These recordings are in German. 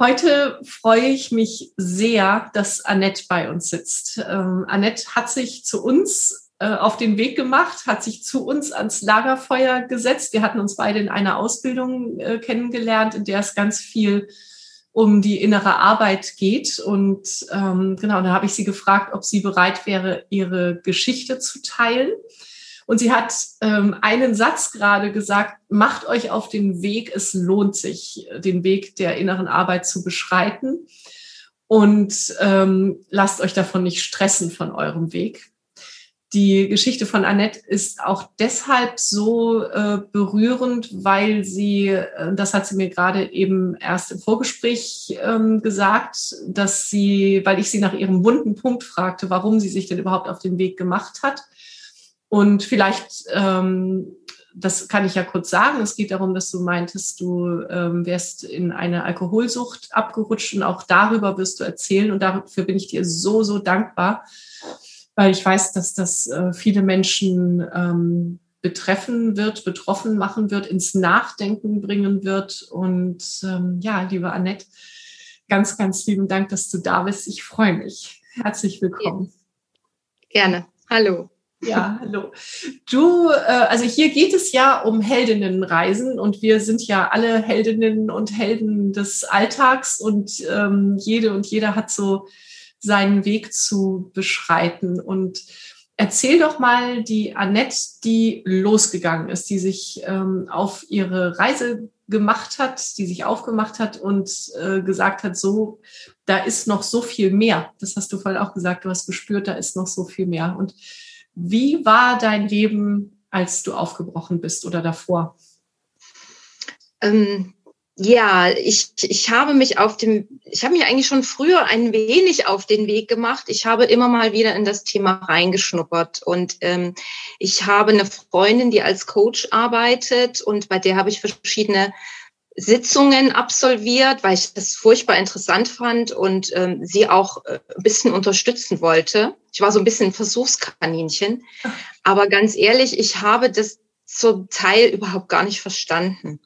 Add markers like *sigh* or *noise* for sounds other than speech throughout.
Heute freue ich mich sehr, dass Annette bei uns sitzt. Ähm, Annette hat sich zu uns äh, auf den Weg gemacht, hat sich zu uns ans Lagerfeuer gesetzt. Wir hatten uns beide in einer Ausbildung äh, kennengelernt, in der es ganz viel um die innere Arbeit geht. Und ähm, genau, da habe ich sie gefragt, ob sie bereit wäre, ihre Geschichte zu teilen. Und sie hat ähm, einen Satz gerade gesagt, macht euch auf den Weg, es lohnt sich, den Weg der inneren Arbeit zu beschreiten. Und ähm, lasst euch davon nicht stressen von eurem Weg. Die Geschichte von Annette ist auch deshalb so äh, berührend, weil sie, äh, das hat sie mir gerade eben erst im Vorgespräch ähm, gesagt, dass sie, weil ich sie nach ihrem wunden Punkt fragte, warum sie sich denn überhaupt auf den Weg gemacht hat. Und vielleicht, ähm, das kann ich ja kurz sagen, es geht darum, dass du meintest, du ähm, wärst in eine Alkoholsucht abgerutscht und auch darüber wirst du erzählen. Und dafür bin ich dir so, so dankbar, weil ich weiß, dass das äh, viele Menschen ähm, betreffen wird, betroffen machen wird, ins Nachdenken bringen wird. Und ähm, ja, liebe Annette, ganz, ganz lieben Dank, dass du da bist. Ich freue mich. Herzlich willkommen. Gerne. Hallo. Ja, hallo. Du, äh, also hier geht es ja um Heldinnenreisen und wir sind ja alle Heldinnen und Helden des Alltags und ähm, jede und jeder hat so seinen Weg zu beschreiten. Und erzähl doch mal die Annette, die losgegangen ist, die sich ähm, auf ihre Reise gemacht hat, die sich aufgemacht hat und äh, gesagt hat, so, da ist noch so viel mehr. Das hast du vorhin auch gesagt, du hast gespürt, da ist noch so viel mehr. Und wie war dein Leben, als du aufgebrochen bist oder davor? Ähm, ja, ich, ich habe mich auf dem, ich habe mich eigentlich schon früher ein wenig auf den Weg gemacht. Ich habe immer mal wieder in das Thema reingeschnuppert und ähm, ich habe eine Freundin, die als Coach arbeitet und bei der habe ich verschiedene Sitzungen absolviert, weil ich das furchtbar interessant fand und ähm, sie auch äh, ein bisschen unterstützen wollte. Ich war so ein bisschen Versuchskaninchen. Aber ganz ehrlich, ich habe das zum Teil überhaupt gar nicht verstanden.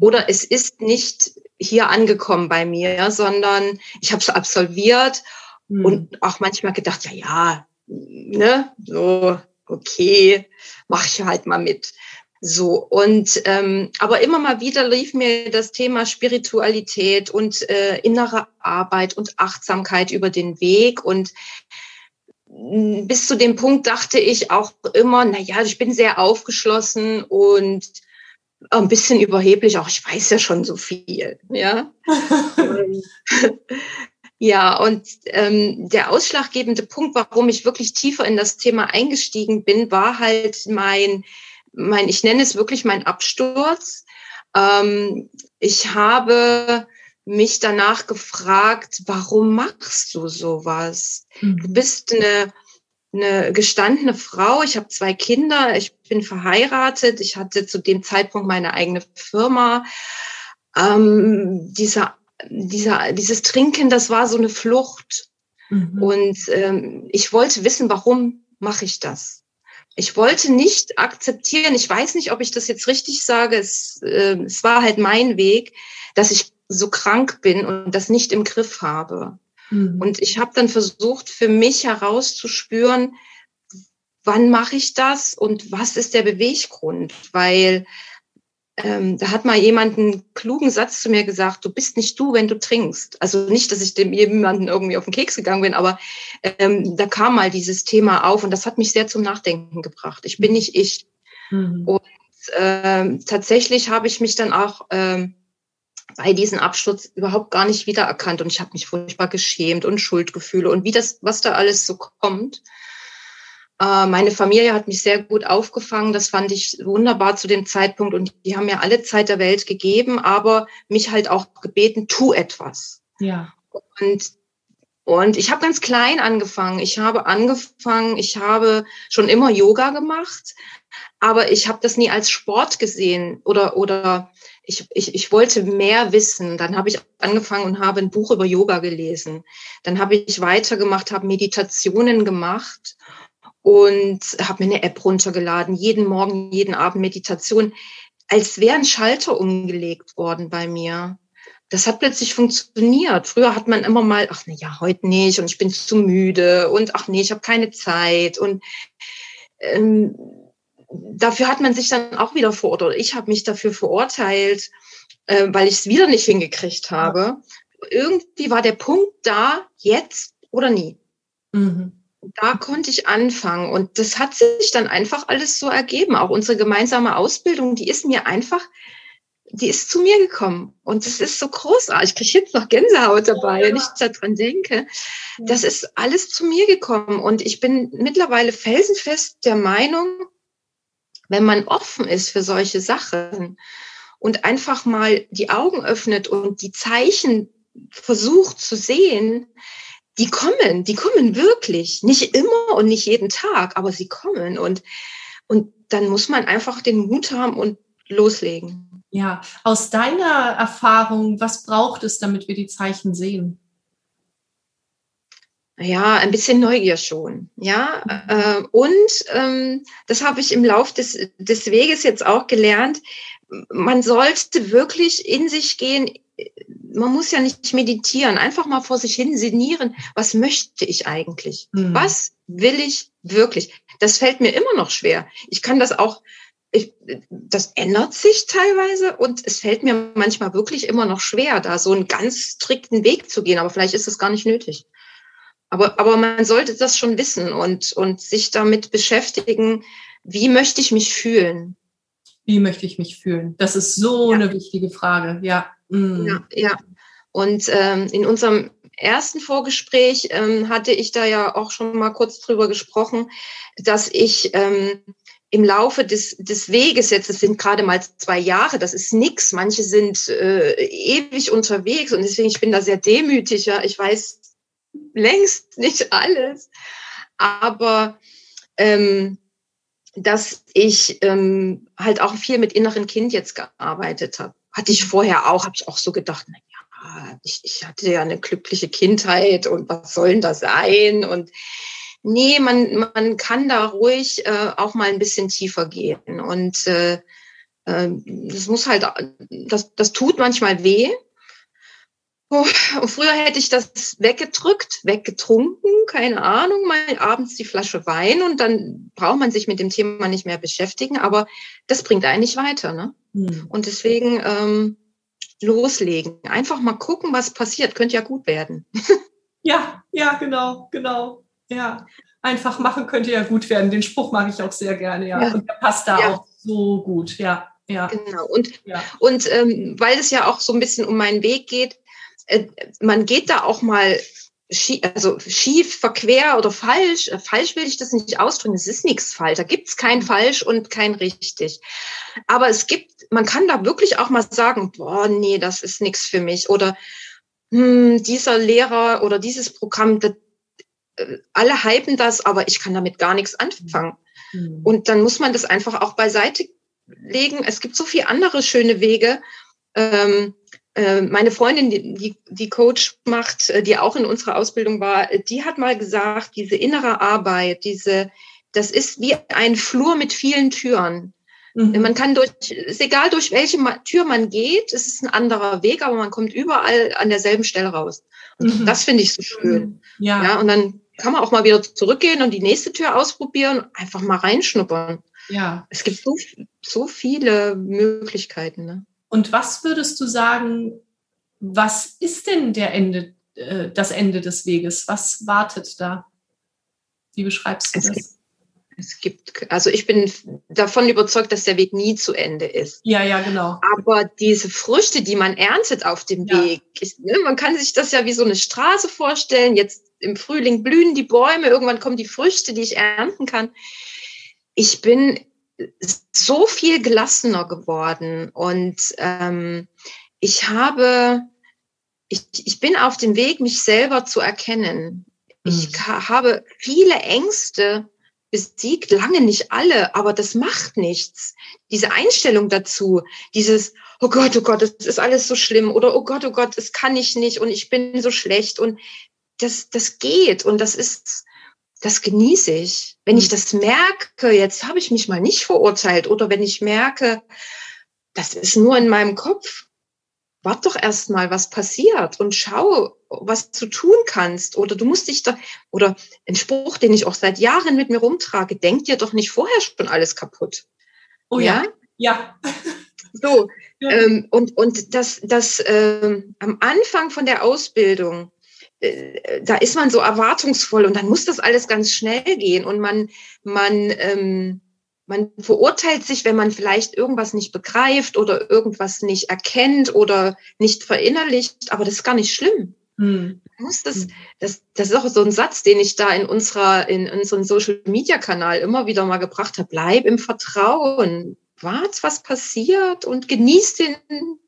Oder es ist nicht hier angekommen bei mir, sondern ich habe es absolviert mhm. und auch manchmal gedacht, ja, ja, ne, so, okay, mach ich halt mal mit. So, und ähm, aber immer mal wieder lief mir das Thema Spiritualität und äh, innere Arbeit und Achtsamkeit über den Weg. Und bis zu dem Punkt dachte ich auch immer, na ja, ich bin sehr aufgeschlossen und ein bisschen überheblich, auch ich weiß ja schon so viel, ja. *laughs* ja, und ähm, der ausschlaggebende Punkt, warum ich wirklich tiefer in das Thema eingestiegen bin, war halt mein mein, ich nenne es wirklich mein Absturz. Ähm, ich habe mich danach gefragt, warum machst du sowas? Mhm. Du bist eine, eine gestandene Frau, ich habe zwei Kinder, ich bin verheiratet, ich hatte zu dem Zeitpunkt meine eigene Firma. Ähm, dieser, dieser, dieses Trinken, das war so eine Flucht. Mhm. Und ähm, ich wollte wissen, warum mache ich das? ich wollte nicht akzeptieren, ich weiß nicht, ob ich das jetzt richtig sage, es, äh, es war halt mein Weg, dass ich so krank bin und das nicht im Griff habe. Mhm. Und ich habe dann versucht, für mich herauszuspüren, wann mache ich das und was ist der Beweggrund? Weil ähm, da hat mal jemand einen klugen Satz zu mir gesagt, du bist nicht du, wenn du trinkst. Also nicht, dass ich dem jemanden irgendwie auf den Keks gegangen bin, aber ähm, da kam mal dieses Thema auf und das hat mich sehr zum Nachdenken gebracht. Ich bin nicht ich. Mhm. Und ähm, tatsächlich habe ich mich dann auch ähm, bei diesem Absturz überhaupt gar nicht wiedererkannt und ich habe mich furchtbar geschämt und Schuldgefühle und wie das, was da alles so kommt. Äh, meine Familie hat mich sehr gut aufgefangen. Das fand ich wunderbar zu dem Zeitpunkt. Und die haben mir alle Zeit der Welt gegeben, aber mich halt auch gebeten, tu etwas. Ja. Und, und ich habe ganz klein angefangen. Ich habe angefangen, ich habe schon immer Yoga gemacht, aber ich habe das nie als Sport gesehen oder, oder ich, ich, ich wollte mehr wissen. Dann habe ich angefangen und habe ein Buch über Yoga gelesen. Dann habe ich weitergemacht, habe Meditationen gemacht und habe mir eine App runtergeladen, jeden Morgen, jeden Abend Meditation, als wäre ein Schalter umgelegt worden bei mir. Das hat plötzlich funktioniert. Früher hat man immer mal, ach nee, ja, heute nicht und ich bin zu müde und ach nee, ich habe keine Zeit und ähm, dafür hat man sich dann auch wieder verurteilt. Ich habe mich dafür verurteilt, äh, weil ich es wieder nicht hingekriegt habe. Irgendwie war der Punkt da, jetzt oder nie. Mhm da konnte ich anfangen und das hat sich dann einfach alles so ergeben. Auch unsere gemeinsame Ausbildung, die ist mir einfach, die ist zu mir gekommen und das ist so großartig. Ich kriege jetzt noch Gänsehaut dabei, wenn ich daran denke. Das ist alles zu mir gekommen und ich bin mittlerweile felsenfest der Meinung, wenn man offen ist für solche Sachen und einfach mal die Augen öffnet und die Zeichen versucht zu sehen, die kommen, die kommen wirklich. Nicht immer und nicht jeden Tag, aber sie kommen. Und, und dann muss man einfach den Mut haben und loslegen. Ja, aus deiner Erfahrung, was braucht es, damit wir die Zeichen sehen? Ja, ein bisschen Neugier schon. Ja, äh, und ähm, das habe ich im Lauf des, des Weges jetzt auch gelernt. Man sollte wirklich in sich gehen, man muss ja nicht meditieren, einfach mal vor sich hin sinnieren, was möchte ich eigentlich? Mhm. Was will ich wirklich? Das fällt mir immer noch schwer. Ich kann das auch, ich, das ändert sich teilweise und es fällt mir manchmal wirklich immer noch schwer, da so einen ganz strikten Weg zu gehen, aber vielleicht ist es gar nicht nötig. Aber, aber man sollte das schon wissen und, und sich damit beschäftigen, wie möchte ich mich fühlen? Wie möchte ich mich fühlen? Das ist so ja. eine wichtige Frage, ja. Mhm. Ja, ja. Und ähm, in unserem ersten Vorgespräch ähm, hatte ich da ja auch schon mal kurz drüber gesprochen, dass ich ähm, im Laufe des, des Weges, jetzt das sind gerade mal zwei Jahre, das ist nix, manche sind äh, ewig unterwegs und deswegen ich bin da sehr demütig, ja, ich weiß längst nicht alles, aber ähm, dass ich ähm, halt auch viel mit inneren Kind jetzt gearbeitet habe. Hatte ich vorher auch, habe ich auch so gedacht, na ja, ich, ich hatte ja eine glückliche Kindheit und was soll denn das sein? Und nee, man, man kann da ruhig äh, auch mal ein bisschen tiefer gehen. Und äh, äh, das muss halt, das, das tut manchmal weh. Oh, früher hätte ich das weggedrückt, weggetrunken, keine Ahnung, mal abends die Flasche Wein und dann braucht man sich mit dem Thema nicht mehr beschäftigen, aber das bringt einen nicht weiter. Ne? Hm. Und deswegen ähm, loslegen, einfach mal gucken, was passiert, könnte ja gut werden. *laughs* ja, ja, genau, genau, ja. Einfach machen könnte ja gut werden. Den Spruch mag ich auch sehr gerne, ja. ja. Und der passt da ja. auch so gut, ja. Ja. Genau. Und, ja. und ähm, weil es ja auch so ein bisschen um meinen Weg geht, äh, man geht da auch mal schief, also schief, verquer oder falsch. Äh, falsch will ich das nicht ausdrücken. Es ist nichts falsch. Da gibt es kein falsch und kein richtig. Aber es gibt, man kann da wirklich auch mal sagen, boah, nee, das ist nichts für mich. Oder hm, dieser Lehrer oder dieses Programm, das, alle hypen das, aber ich kann damit gar nichts anfangen. Mhm. Und dann muss man das einfach auch beiseite legen. Es gibt so viele andere schöne Wege. Ähm, äh, meine Freundin, die, die Coach macht, äh, die auch in unserer Ausbildung war, die hat mal gesagt, diese innere Arbeit, diese, das ist wie ein Flur mit vielen Türen. Mhm. Man kann durch, ist egal durch welche Tür man geht, es ist ein anderer Weg, aber man kommt überall an derselben Stelle raus. Und mhm. das finde ich so schön. Ja. ja. Und dann kann man auch mal wieder zurückgehen und die nächste Tür ausprobieren, einfach mal reinschnuppern. Ja. Es gibt so, so viele Möglichkeiten. Ne? Und was würdest du sagen, was ist denn der Ende, äh, das Ende des Weges? Was wartet da? Wie beschreibst du es das? Gibt, es gibt, also ich bin davon überzeugt, dass der Weg nie zu Ende ist. Ja, ja, genau. Aber diese Früchte, die man erntet auf dem ja. Weg, ich, ne, man kann sich das ja wie so eine Straße vorstellen. Jetzt im Frühling blühen die Bäume, irgendwann kommen die Früchte, die ich ernten kann ich bin so viel gelassener geworden und ähm, ich habe, ich, ich bin auf dem Weg, mich selber zu erkennen. Ich habe viele Ängste besiegt, lange nicht alle, aber das macht nichts. Diese Einstellung dazu, dieses, oh Gott, oh Gott, es ist alles so schlimm oder oh Gott, oh Gott, das kann ich nicht und ich bin so schlecht und das, das geht und das ist, das genieße ich. Wenn ich mhm. das merke, jetzt habe ich mich mal nicht verurteilt oder wenn ich merke, das ist nur in meinem Kopf, wart doch erst mal, was passiert und schau, was du tun kannst. Oder du musst dich da, oder ein Spruch, den ich auch seit Jahren mit mir rumtrage, denk dir doch nicht vorher schon alles kaputt. Oh ja? Ja. So, *laughs* ja. Ähm, und, und das, das ähm, am Anfang von der Ausbildung, da ist man so erwartungsvoll und dann muss das alles ganz schnell gehen und man, man, ähm, man verurteilt sich, wenn man vielleicht irgendwas nicht begreift oder irgendwas nicht erkennt oder nicht verinnerlicht, aber das ist gar nicht schlimm. Hm. Muss das, das, das ist auch so ein Satz, den ich da in unserer, in unserem Social Media Kanal immer wieder mal gebracht habe. Bleib im Vertrauen wart, was passiert und genießt den,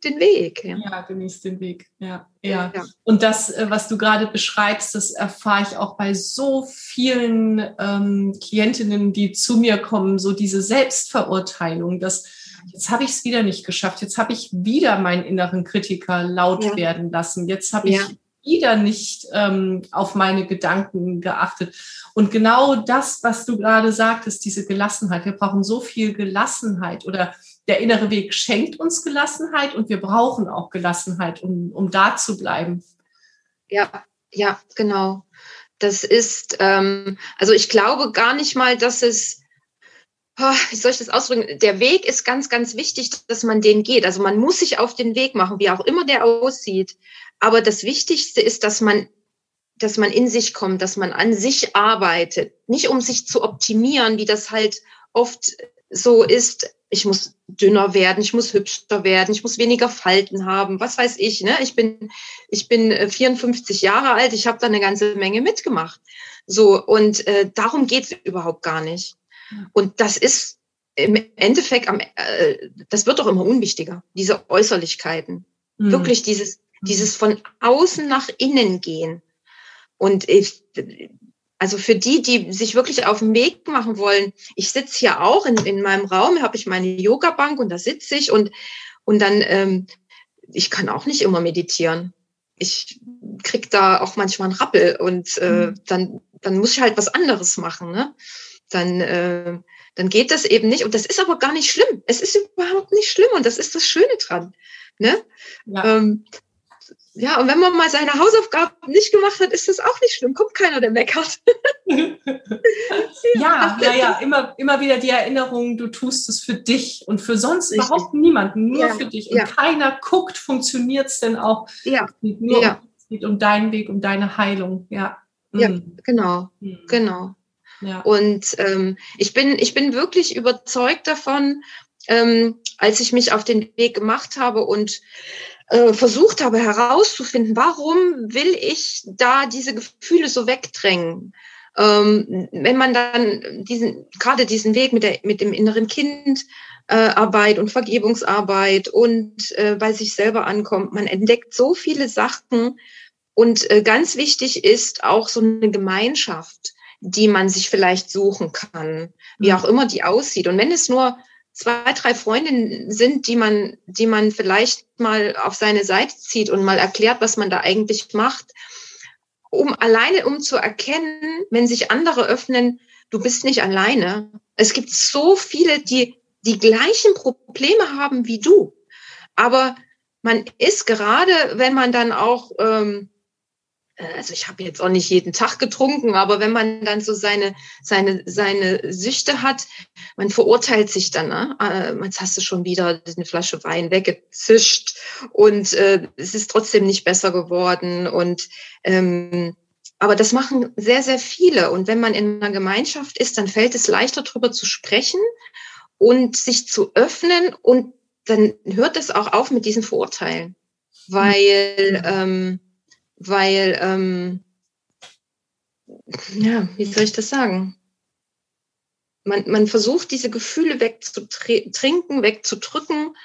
den Weg. Ja. ja, genießt den Weg. Ja, ja, ja. Und das, äh, was du gerade beschreibst, das erfahre ich auch bei so vielen ähm, Klientinnen, die zu mir kommen, so diese Selbstverurteilung, dass jetzt habe ich es wieder nicht geschafft, jetzt habe ich wieder meinen inneren Kritiker laut ja. werden lassen, jetzt habe ich wieder nicht ähm, auf meine Gedanken geachtet. Und genau das, was du gerade sagtest, diese Gelassenheit. Wir brauchen so viel Gelassenheit oder der innere Weg schenkt uns Gelassenheit und wir brauchen auch Gelassenheit, um, um da zu bleiben. Ja, ja, genau. Das ist, ähm, also ich glaube gar nicht mal, dass es, wie soll ich das ausdrücken? Der Weg ist ganz, ganz wichtig, dass man den geht. Also man muss sich auf den Weg machen, wie auch immer der aussieht. Aber das Wichtigste ist, dass man, dass man in sich kommt, dass man an sich arbeitet. Nicht um sich zu optimieren, wie das halt oft so ist. Ich muss dünner werden, ich muss hübscher werden, ich muss weniger Falten haben, was weiß ich. Ne? Ich bin, ich bin 54 äh, Jahre alt, ich habe da eine ganze Menge mitgemacht. So und äh, darum geht's überhaupt gar nicht. Und das ist im Endeffekt, am, äh, das wird doch immer unwichtiger, diese Äußerlichkeiten. Mhm. Wirklich dieses dieses von außen nach innen gehen. Und ich, also für die, die sich wirklich auf den Weg machen wollen, ich sitze hier auch in, in meinem Raum, habe ich meine Yoga-Bank und da sitze ich und, und dann, ähm, ich kann auch nicht immer meditieren. Ich krieg da auch manchmal einen Rappel und äh, mhm. dann, dann muss ich halt was anderes machen. Ne? Dann, äh, dann geht das eben nicht. Und das ist aber gar nicht schlimm. Es ist überhaupt nicht schlimm und das ist das Schöne dran. Ne? Ja. Ähm, ja, und wenn man mal seine Hausaufgaben nicht gemacht hat, ist das auch nicht schlimm. Kommt keiner, der meckert. *laughs* ja, ja, ja, immer, immer wieder die Erinnerung, du tust es für dich und für sonst Richtig. überhaupt niemanden, nur ja, für dich. Und ja. keiner guckt, funktioniert es denn auch. Ja. Nur ja. es geht um deinen Weg, um deine Heilung. Ja. Ja, mhm. genau, mhm. genau. Und ähm, ich, bin, ich bin wirklich überzeugt davon, ähm, als ich mich auf den Weg gemacht habe und äh, versucht habe herauszufinden, warum will ich da diese Gefühle so wegdrängen? Ähm, wenn man dann diesen, gerade diesen Weg mit, der, mit dem inneren Kind äh, Arbeit und Vergebungsarbeit und äh, bei sich selber ankommt, man entdeckt so viele Sachen und äh, ganz wichtig ist auch so eine Gemeinschaft, die man sich vielleicht suchen kann, wie mhm. auch immer die aussieht. Und wenn es nur zwei, drei Freundinnen sind, die man, die man vielleicht mal auf seine Seite zieht und mal erklärt, was man da eigentlich macht, um alleine um zu erkennen, wenn sich andere öffnen, du bist nicht alleine. Es gibt so viele, die die gleichen Probleme haben wie du. Aber man ist gerade, wenn man dann auch ähm, äh, also ich habe jetzt auch nicht jeden Tag getrunken, aber wenn man dann so seine, seine, seine Süchte hat, man verurteilt sich dann, ne? Äh, jetzt hast du schon wieder eine Flasche Wein weggezischt und äh, es ist trotzdem nicht besser geworden. Und ähm, aber das machen sehr, sehr viele. Und wenn man in einer Gemeinschaft ist, dann fällt es leichter, darüber zu sprechen und sich zu öffnen und dann hört es auch auf mit diesen Verurteilen. Weil mhm. ähm, weil, ähm, ja, wie soll ich das sagen? Man, man versucht, diese Gefühle wegzutrinken, wegzudrücken,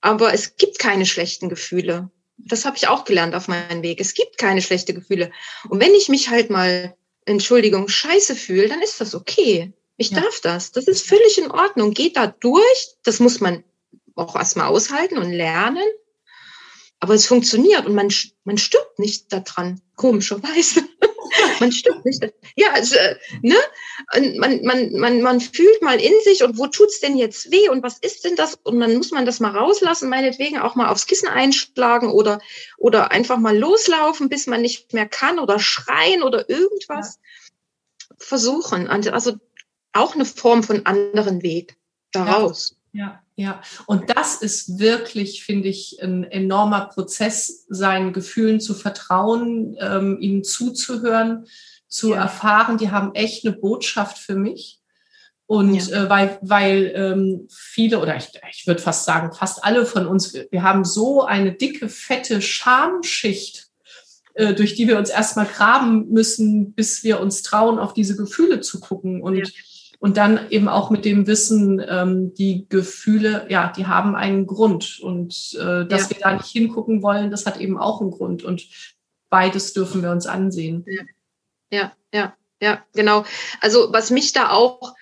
aber es gibt keine schlechten Gefühle. Das habe ich auch gelernt auf meinem Weg. Es gibt keine schlechten Gefühle. Und wenn ich mich halt mal, Entschuldigung, scheiße fühle, dann ist das okay. Ich ja. darf das. Das ist völlig in Ordnung. Geht da durch. Das muss man auch erstmal aushalten und lernen. Aber es funktioniert und man, man stirbt nicht daran, komischerweise. *laughs* man stirbt nicht. Ja, also, äh, ne? Und man, man, man, man fühlt mal in sich und wo tut's denn jetzt weh und was ist denn das? Und dann muss man das mal rauslassen, meinetwegen auch mal aufs Kissen einschlagen oder, oder einfach mal loslaufen, bis man nicht mehr kann oder schreien oder irgendwas ja. versuchen. Also auch eine Form von anderen Weg daraus. Ja. Ja. Ja, und das ist wirklich, finde ich, ein enormer Prozess, seinen Gefühlen zu vertrauen, ähm, ihnen zuzuhören, zu ja. erfahren, die haben echt eine Botschaft für mich. Und ja. äh, weil, weil ähm, viele, oder ich, ich würde fast sagen, fast alle von uns, wir, haben so eine dicke, fette Schamschicht, äh, durch die wir uns erstmal graben müssen, bis wir uns trauen, auf diese Gefühle zu gucken. Und ja und dann eben auch mit dem Wissen, ähm, die Gefühle, ja, die haben einen Grund. Und äh, dass ja. wir da nicht hingucken wollen, das hat eben auch einen Grund. Und beides dürfen wir uns ansehen. Ja, ja, ja, ja genau. Also was mich da auch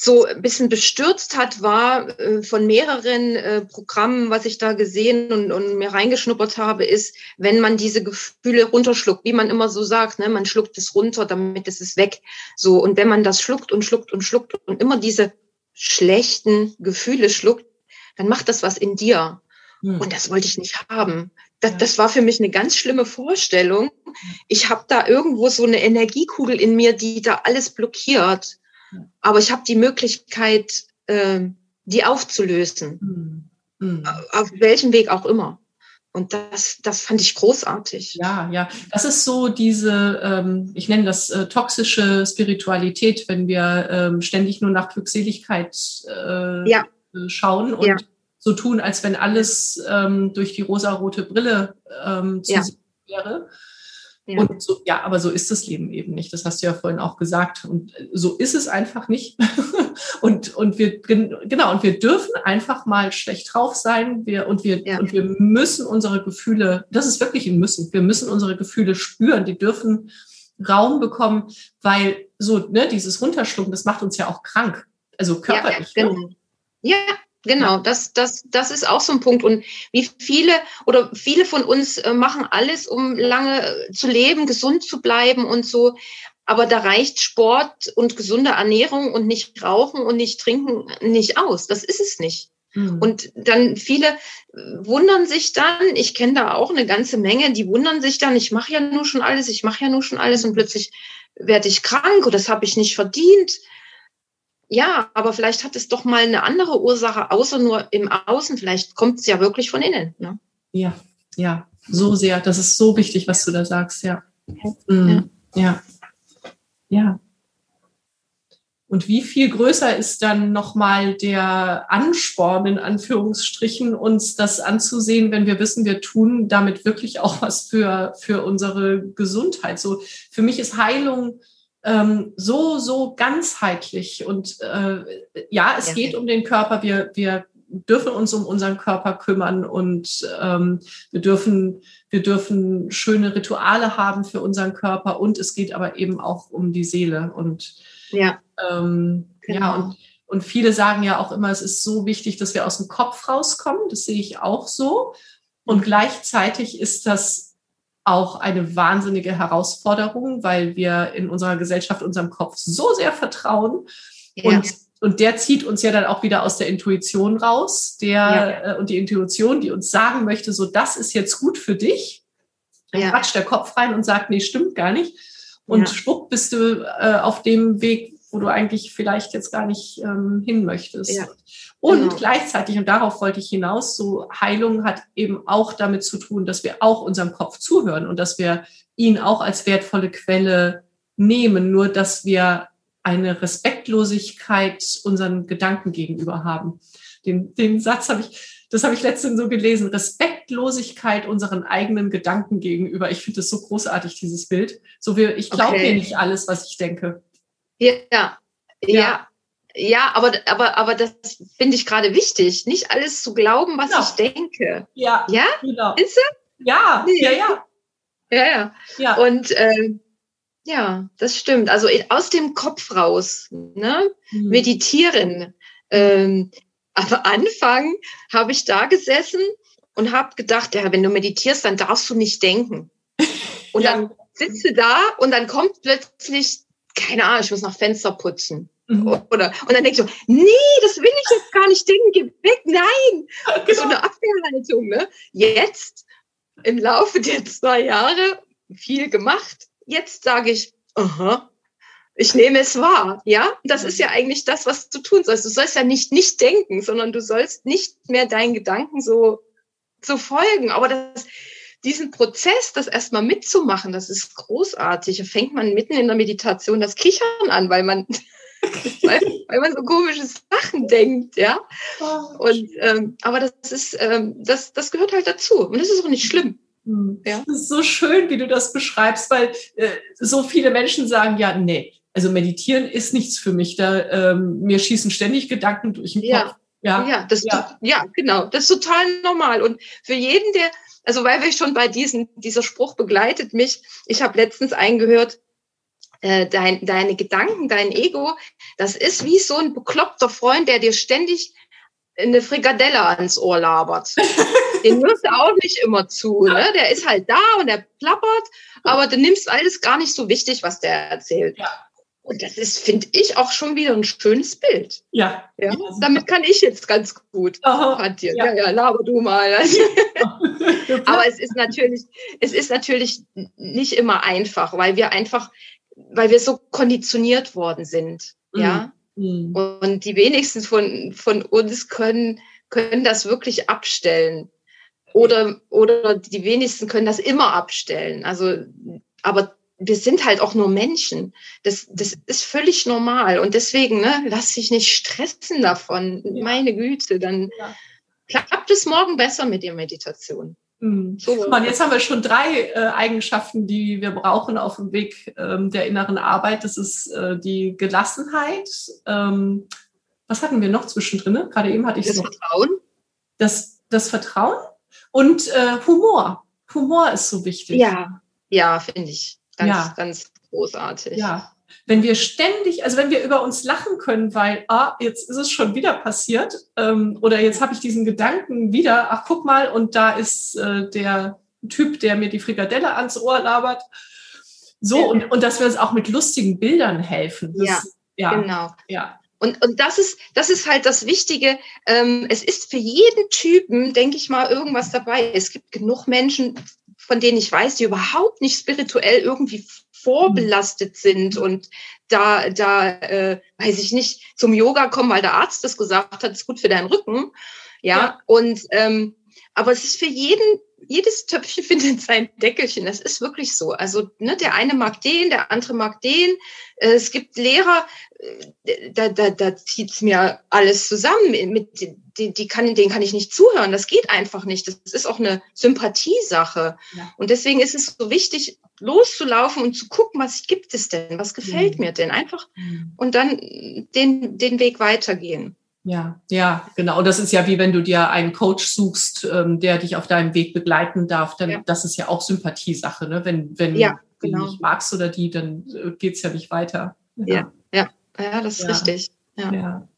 so ein bisschen bestürzt hat, war äh, von mehreren äh, Programmen, was ich da gesehen und, und mir reingeschnuppert habe, ist, wenn man diese Gefühle runterschluckt, wie man immer so sagt, ne, man schluckt es runter, damit es ist weg. So, und wenn man das schluckt und schluckt und schluckt und immer diese schlechten Gefühle schluckt, dann macht das was in dir. Hm. Und das wollte ich nicht haben. Das, das war für mich eine ganz schlimme Vorstellung. Ich habe da irgendwo so eine Energiekugel in mir, die da alles blockiert. Aber ich habe die Möglichkeit, äh, die aufzulösen. Mhm. Auf welchem Weg auch immer. Und das, das fand ich großartig. Ja, ja. Das ist so diese, ähm, ich nenne das äh, toxische Spiritualität, wenn wir ähm, ständig nur nach Glückseligkeit äh, ja. Schauen und ja. so tun, als wenn alles ähm, durch die rosarote Brille ähm, zu ja. sehen wäre. Ja. Und so, ja, aber so ist das Leben eben nicht. Das hast du ja vorhin auch gesagt. Und so ist es einfach nicht. *laughs* und, und wir, genau, und wir dürfen einfach mal schlecht drauf sein. Wir, und wir, ja. und wir müssen unsere Gefühle, das ist wirklich ein Müssen. Wir müssen unsere Gefühle spüren. Die dürfen Raum bekommen, weil so, ne, dieses Runterschlucken, das macht uns ja auch krank. Also körperlich. Ja, genau. Ne? Ja, Genau, das, das, das ist auch so ein Punkt. Und wie viele oder viele von uns äh, machen alles, um lange äh, zu leben, gesund zu bleiben und so. Aber da reicht Sport und gesunde Ernährung und nicht rauchen und nicht trinken nicht aus. Das ist es nicht. Mhm. Und dann viele wundern sich dann, ich kenne da auch eine ganze Menge, die wundern sich dann, ich mache ja nur schon alles, ich mache ja nur schon alles und plötzlich werde ich krank oder das habe ich nicht verdient. Ja, aber vielleicht hat es doch mal eine andere Ursache, außer nur im Außen. Vielleicht kommt es ja wirklich von innen. Ne? Ja, ja, so sehr. Das ist so wichtig, was du da sagst, ja. Mhm. Ja. Ja. Und wie viel größer ist dann nochmal der Ansporn, in Anführungsstrichen, uns das anzusehen, wenn wir wissen, wir tun damit wirklich auch was für, für unsere Gesundheit. So, für mich ist Heilung ähm, so, so ganzheitlich. Und äh, ja, es ja. geht um den Körper. Wir, wir dürfen uns um unseren Körper kümmern und ähm, wir dürfen, wir dürfen schöne Rituale haben für unseren Körper und es geht aber eben auch um die Seele und ja. Ähm, genau. Ja, und, und viele sagen ja auch immer, es ist so wichtig, dass wir aus dem Kopf rauskommen. Das sehe ich auch so. Und gleichzeitig ist das auch eine wahnsinnige Herausforderung, weil wir in unserer Gesellschaft unserem Kopf so sehr vertrauen. Ja. Und, und der zieht uns ja dann auch wieder aus der Intuition raus. Der, ja. äh, und die Intuition, die uns sagen möchte, so das ist jetzt gut für dich. Dann ja. quatscht der Kopf rein und sagt, nee, stimmt gar nicht. Und schwupp bist du äh, auf dem Weg, wo du eigentlich vielleicht jetzt gar nicht ähm, hin möchtest. Ja. Und genau. gleichzeitig, und darauf wollte ich hinaus, so Heilung hat eben auch damit zu tun, dass wir auch unserem Kopf zuhören und dass wir ihn auch als wertvolle Quelle nehmen, nur dass wir eine Respektlosigkeit unseren Gedanken gegenüber haben. Den, den Satz habe ich das habe ich letztens so gelesen, Respektlosigkeit unseren eigenen Gedanken gegenüber. Ich finde das so großartig, dieses Bild. So wie, ich glaube okay. mir nicht alles, was ich denke. Ja, ja, ja. Ja, aber, aber, aber das finde ich gerade wichtig, nicht alles zu glauben, was genau. ich denke. Ja, ja? genau. Ist du? Ja, ja, ja. Ja, ja. ja. Und äh, ja, das stimmt. Also aus dem Kopf raus, ne? Mhm. meditieren, ähm, am Anfang habe ich da gesessen und habe gedacht, ja, wenn du meditierst, dann darfst du nicht denken. Und *laughs* ja. dann sitze da und dann kommt plötzlich, keine Ahnung, ich muss noch Fenster putzen. Mhm. Oder, und dann denke ich so, nee, das will ich jetzt gar nicht denken, geh weg, nein. Genau. So eine Abwehrhaltung, ne? Jetzt, im Laufe der zwei Jahre, viel gemacht. Jetzt sage ich, aha, ich nehme es wahr, ja? Das ist ja eigentlich das, was du tun sollst. Du sollst ja nicht nicht denken, sondern du sollst nicht mehr deinen Gedanken so, so folgen. Aber das, diesen Prozess, das erstmal mitzumachen, das ist großartig. Da fängt man mitten in der Meditation das Kichern an, weil man, *laughs* weil, weil man so komische Sachen denkt, ja? Und, ähm, aber das ist, ähm, das, das gehört halt dazu. Und das ist auch nicht schlimm. Hm. Ja. Das ist so schön, wie du das beschreibst, weil äh, so viele Menschen sagen, ja, nee, also meditieren ist nichts für mich. Da ähm, mir schießen ständig Gedanken durch den Kopf. Ja, ja, das ja. ja, genau. Das ist total normal. Und für jeden, der, also weil wir schon bei diesen, dieser Spruch begleitet mich. Ich habe letztens eingehört, äh, dein, deine Gedanken, dein Ego, das ist wie so ein bekloppter Freund, der dir ständig eine Frikadelle ans Ohr labert. *laughs* Den hörst du auch nicht immer zu. Ne? Der ist halt da und der plappert, aber du nimmst alles gar nicht so wichtig, was der erzählt. Ja. Und das ist, finde ich, auch schon wieder ein schönes Bild. Ja. ja? Damit kann ich jetzt ganz gut hantieren. Ja. ja, ja, laber du mal. *laughs* *laughs* *laughs* Aber es ist natürlich, es ist natürlich nicht immer einfach, weil wir einfach, weil wir so konditioniert worden sind. Mhm. Ja. Mhm. Und die wenigsten von, von uns können, können das wirklich abstellen. Oder, oder die wenigsten können das immer abstellen. Also, aber wir sind halt auch nur Menschen. Das, das ist völlig normal. Und deswegen, ne, lass dich nicht stressen davon. Ja. Meine Güte, dann ja. Klappt es morgen besser mit der Meditation. Mhm. So. Und jetzt haben wir schon drei äh, Eigenschaften, die wir brauchen auf dem Weg ähm, der inneren Arbeit. Das ist äh, die Gelassenheit. Ähm, was hatten wir noch zwischendrin? Gerade eben hatte ich das noch. Vertrauen. Das, das Vertrauen und äh, Humor. Humor ist so wichtig. Ja, ja, finde ich. Ganz, ja. ganz großartig. Ja. Wenn wir ständig, also wenn wir über uns lachen können, weil, ah, jetzt ist es schon wieder passiert, ähm, oder jetzt habe ich diesen Gedanken wieder, ach guck mal, und da ist äh, der Typ, der mir die Frikadelle ans Ohr labert. So, und, und dass wir uns auch mit lustigen Bildern helfen. Das, ja, ja, genau. Ja. Und, und das ist, das ist halt das Wichtige. Ähm, es ist für jeden Typen, denke ich mal, irgendwas dabei. Es gibt genug Menschen, von denen ich weiß, die überhaupt nicht spirituell irgendwie vorbelastet sind und da, da, äh, weiß ich nicht, zum Yoga kommen, weil der Arzt das gesagt hat, ist gut für deinen Rücken. Ja, ja. und ähm, aber es ist für jeden jedes Töpfchen *laughs* findet sein Deckelchen. Das ist wirklich so. Also ne, der eine mag den, der andere mag den. Äh, es gibt Lehrer, äh, da, da, da zieht's mir alles zusammen. Mit, die, die kann, denen kann ich nicht zuhören. Das geht einfach nicht. Das ist auch eine Sympathiesache. Ja. Und deswegen ist es so wichtig, loszulaufen und zu gucken, was gibt es denn? Was gefällt mhm. mir denn? Einfach mhm. und dann den, den Weg weitergehen. Ja, ja, genau. Das ist ja wie wenn du dir einen Coach suchst, ähm, der dich auf deinem Weg begleiten darf. Dann, ja. das ist ja auch Sympathiesache. Ne? Wenn, wenn ja, genau. du nicht magst oder die, dann äh, geht's ja nicht weiter. Ja, ja, ja, ja das ist richtig. Ja.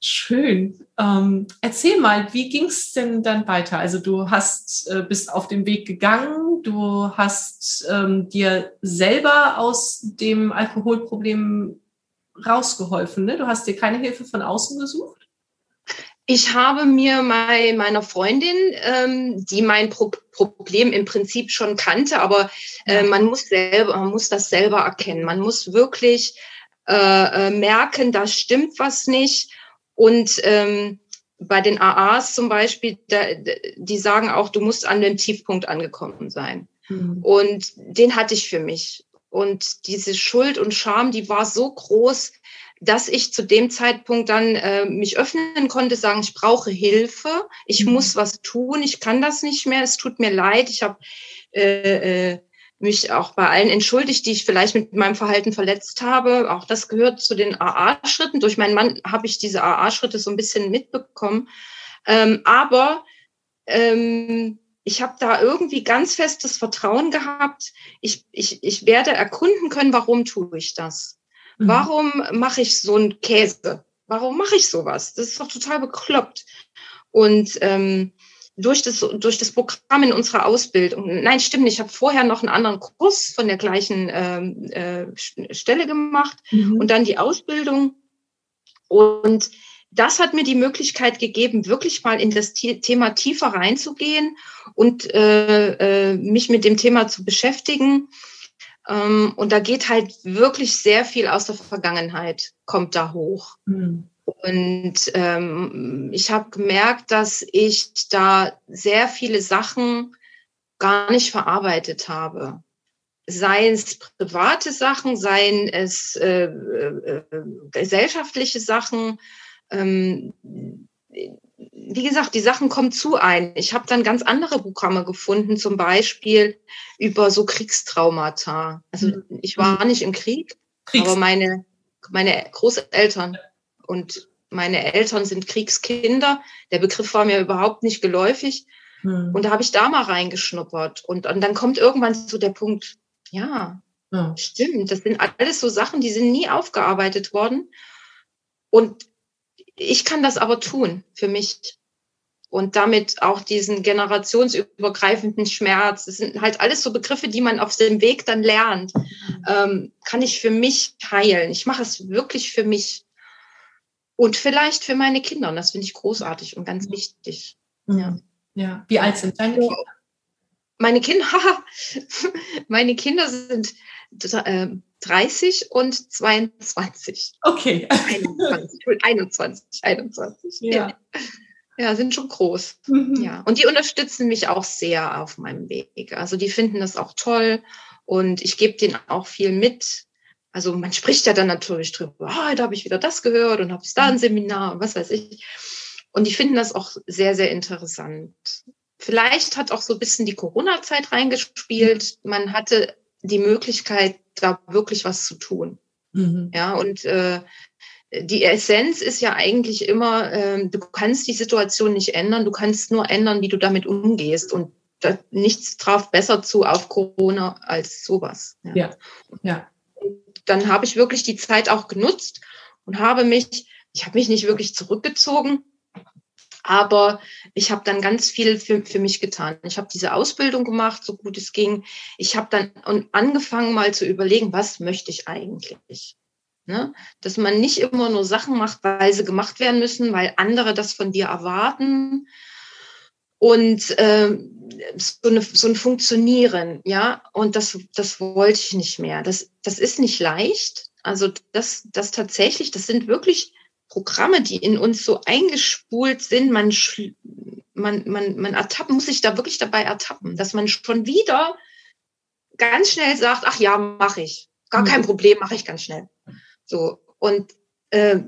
Schön. Ähm, erzähl mal, wie ging es denn dann weiter? Also du hast, äh, bist auf den Weg gegangen, du hast ähm, dir selber aus dem Alkoholproblem rausgeholfen. Ne? Du hast dir keine Hilfe von außen gesucht? Ich habe mir bei meiner Freundin, ähm, die mein Pro Problem im Prinzip schon kannte, aber äh, man muss selber, man muss das selber erkennen. Man muss wirklich äh, äh merken, da stimmt was nicht. Und ähm, bei den AAs zum Beispiel, da, die sagen auch, du musst an dem Tiefpunkt angekommen sein. Mhm. Und den hatte ich für mich. Und diese Schuld und Scham, die war so groß, dass ich zu dem Zeitpunkt dann äh, mich öffnen konnte, sagen, ich brauche Hilfe, ich mhm. muss was tun, ich kann das nicht mehr, es tut mir leid, ich habe äh, äh, mich auch bei allen entschuldigt, die ich vielleicht mit meinem Verhalten verletzt habe. Auch das gehört zu den AA-Schritten. Durch meinen Mann habe ich diese AA-Schritte so ein bisschen mitbekommen. Ähm, aber ähm, ich habe da irgendwie ganz festes Vertrauen gehabt. Ich, ich, ich werde erkunden können, warum tue ich das? Mhm. Warum mache ich so einen Käse? Warum mache ich sowas? Das ist doch total bekloppt. Und ähm, durch, das, durch das Programm in unserer Ausbildung, nein, stimmt nicht, ich habe vorher noch einen anderen Kurs von der gleichen ähm, äh, Stelle gemacht mhm. und dann die Ausbildung. Und das hat mir die Möglichkeit gegeben, wirklich mal in das Thema tiefer reinzugehen und äh, äh, mich mit dem Thema zu beschäftigen. Ähm, und da geht halt wirklich sehr viel aus der Vergangenheit, kommt da hoch. Mhm. Und ähm, ich habe gemerkt, dass ich da sehr viele Sachen gar nicht verarbeitet habe seien es private Sachen, seien es äh, äh, äh gesellschaftliche Sachen, ähm, wie gesagt, die Sachen kommen zu ein. Ich habe dann ganz andere Programme gefunden, zum Beispiel über so Kriegstraumata. Also mhm. ich war nicht im Krieg, Kriegs aber meine, meine Großeltern und meine Eltern sind Kriegskinder. Der Begriff war mir überhaupt nicht geläufig. Mhm. Und da habe ich da mal reingeschnuppert. Und, und dann kommt irgendwann so der Punkt, ja, ja, stimmt, das sind alles so Sachen, die sind nie aufgearbeitet worden. Und ich kann das aber tun für mich. Und damit auch diesen generationsübergreifenden Schmerz. Das sind halt alles so Begriffe, die man auf dem Weg dann lernt. Ähm, kann ich für mich heilen. Ich mache es wirklich für mich. Und vielleicht für meine Kinder. Und das finde ich großartig und ganz wichtig. Ja. ja. Wie alt sind deine Kinder? Meine Kinder, *laughs* meine Kinder sind äh, 30 und 22. Okay. 21, 21, 21. Ja. ja. sind schon groß. Mhm. Ja. Und die unterstützen mich auch sehr auf meinem Weg. Also die finden das auch toll und ich gebe denen auch viel mit. Also man spricht ja dann natürlich drüber, oh, da habe ich wieder das gehört und habe da ein Seminar und was weiß ich. Und die finden das auch sehr, sehr interessant. Vielleicht hat auch so ein bisschen die Corona-Zeit reingespielt. Man hatte die Möglichkeit, da wirklich was zu tun. Mhm. Ja, und äh, die Essenz ist ja eigentlich immer, äh, du kannst die Situation nicht ändern, du kannst nur ändern, wie du damit umgehst. Und da, nichts traf besser zu auf Corona als sowas. Ja, ja. ja. Dann habe ich wirklich die Zeit auch genutzt und habe mich, ich habe mich nicht wirklich zurückgezogen, aber ich habe dann ganz viel für, für mich getan. Ich habe diese Ausbildung gemacht, so gut es ging. Ich habe dann angefangen mal zu überlegen, was möchte ich eigentlich? Ne? Dass man nicht immer nur Sachen macht, weil sie gemacht werden müssen, weil andere das von dir erwarten. Und äh, so, eine, so ein Funktionieren, ja, und das, das wollte ich nicht mehr. Das, das ist nicht leicht. Also das, das tatsächlich, das sind wirklich Programme, die in uns so eingespult sind. Man, man, man, man ertappen, muss sich da wirklich dabei ertappen, dass man schon wieder ganz schnell sagt, ach ja, mache ich. Gar kein mhm. Problem, mache ich ganz schnell. So. Und äh,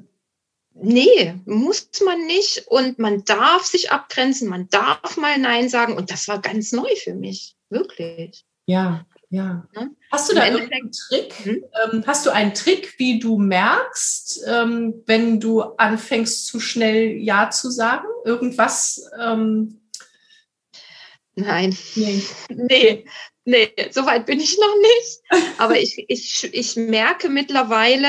nee, muss man nicht. Und man darf sich abgrenzen, man darf mal Nein sagen. Und das war ganz neu für mich. Wirklich. Ja, ja. Ne? Hast du da irgendeinen Trick? Hm? Ähm, hast du einen Trick, wie du merkst, ähm, wenn du anfängst, zu schnell Ja zu sagen? Irgendwas? Ähm Nein. Nee. *laughs* nee. Nee, so weit bin ich noch nicht. Aber ich, ich, ich merke mittlerweile,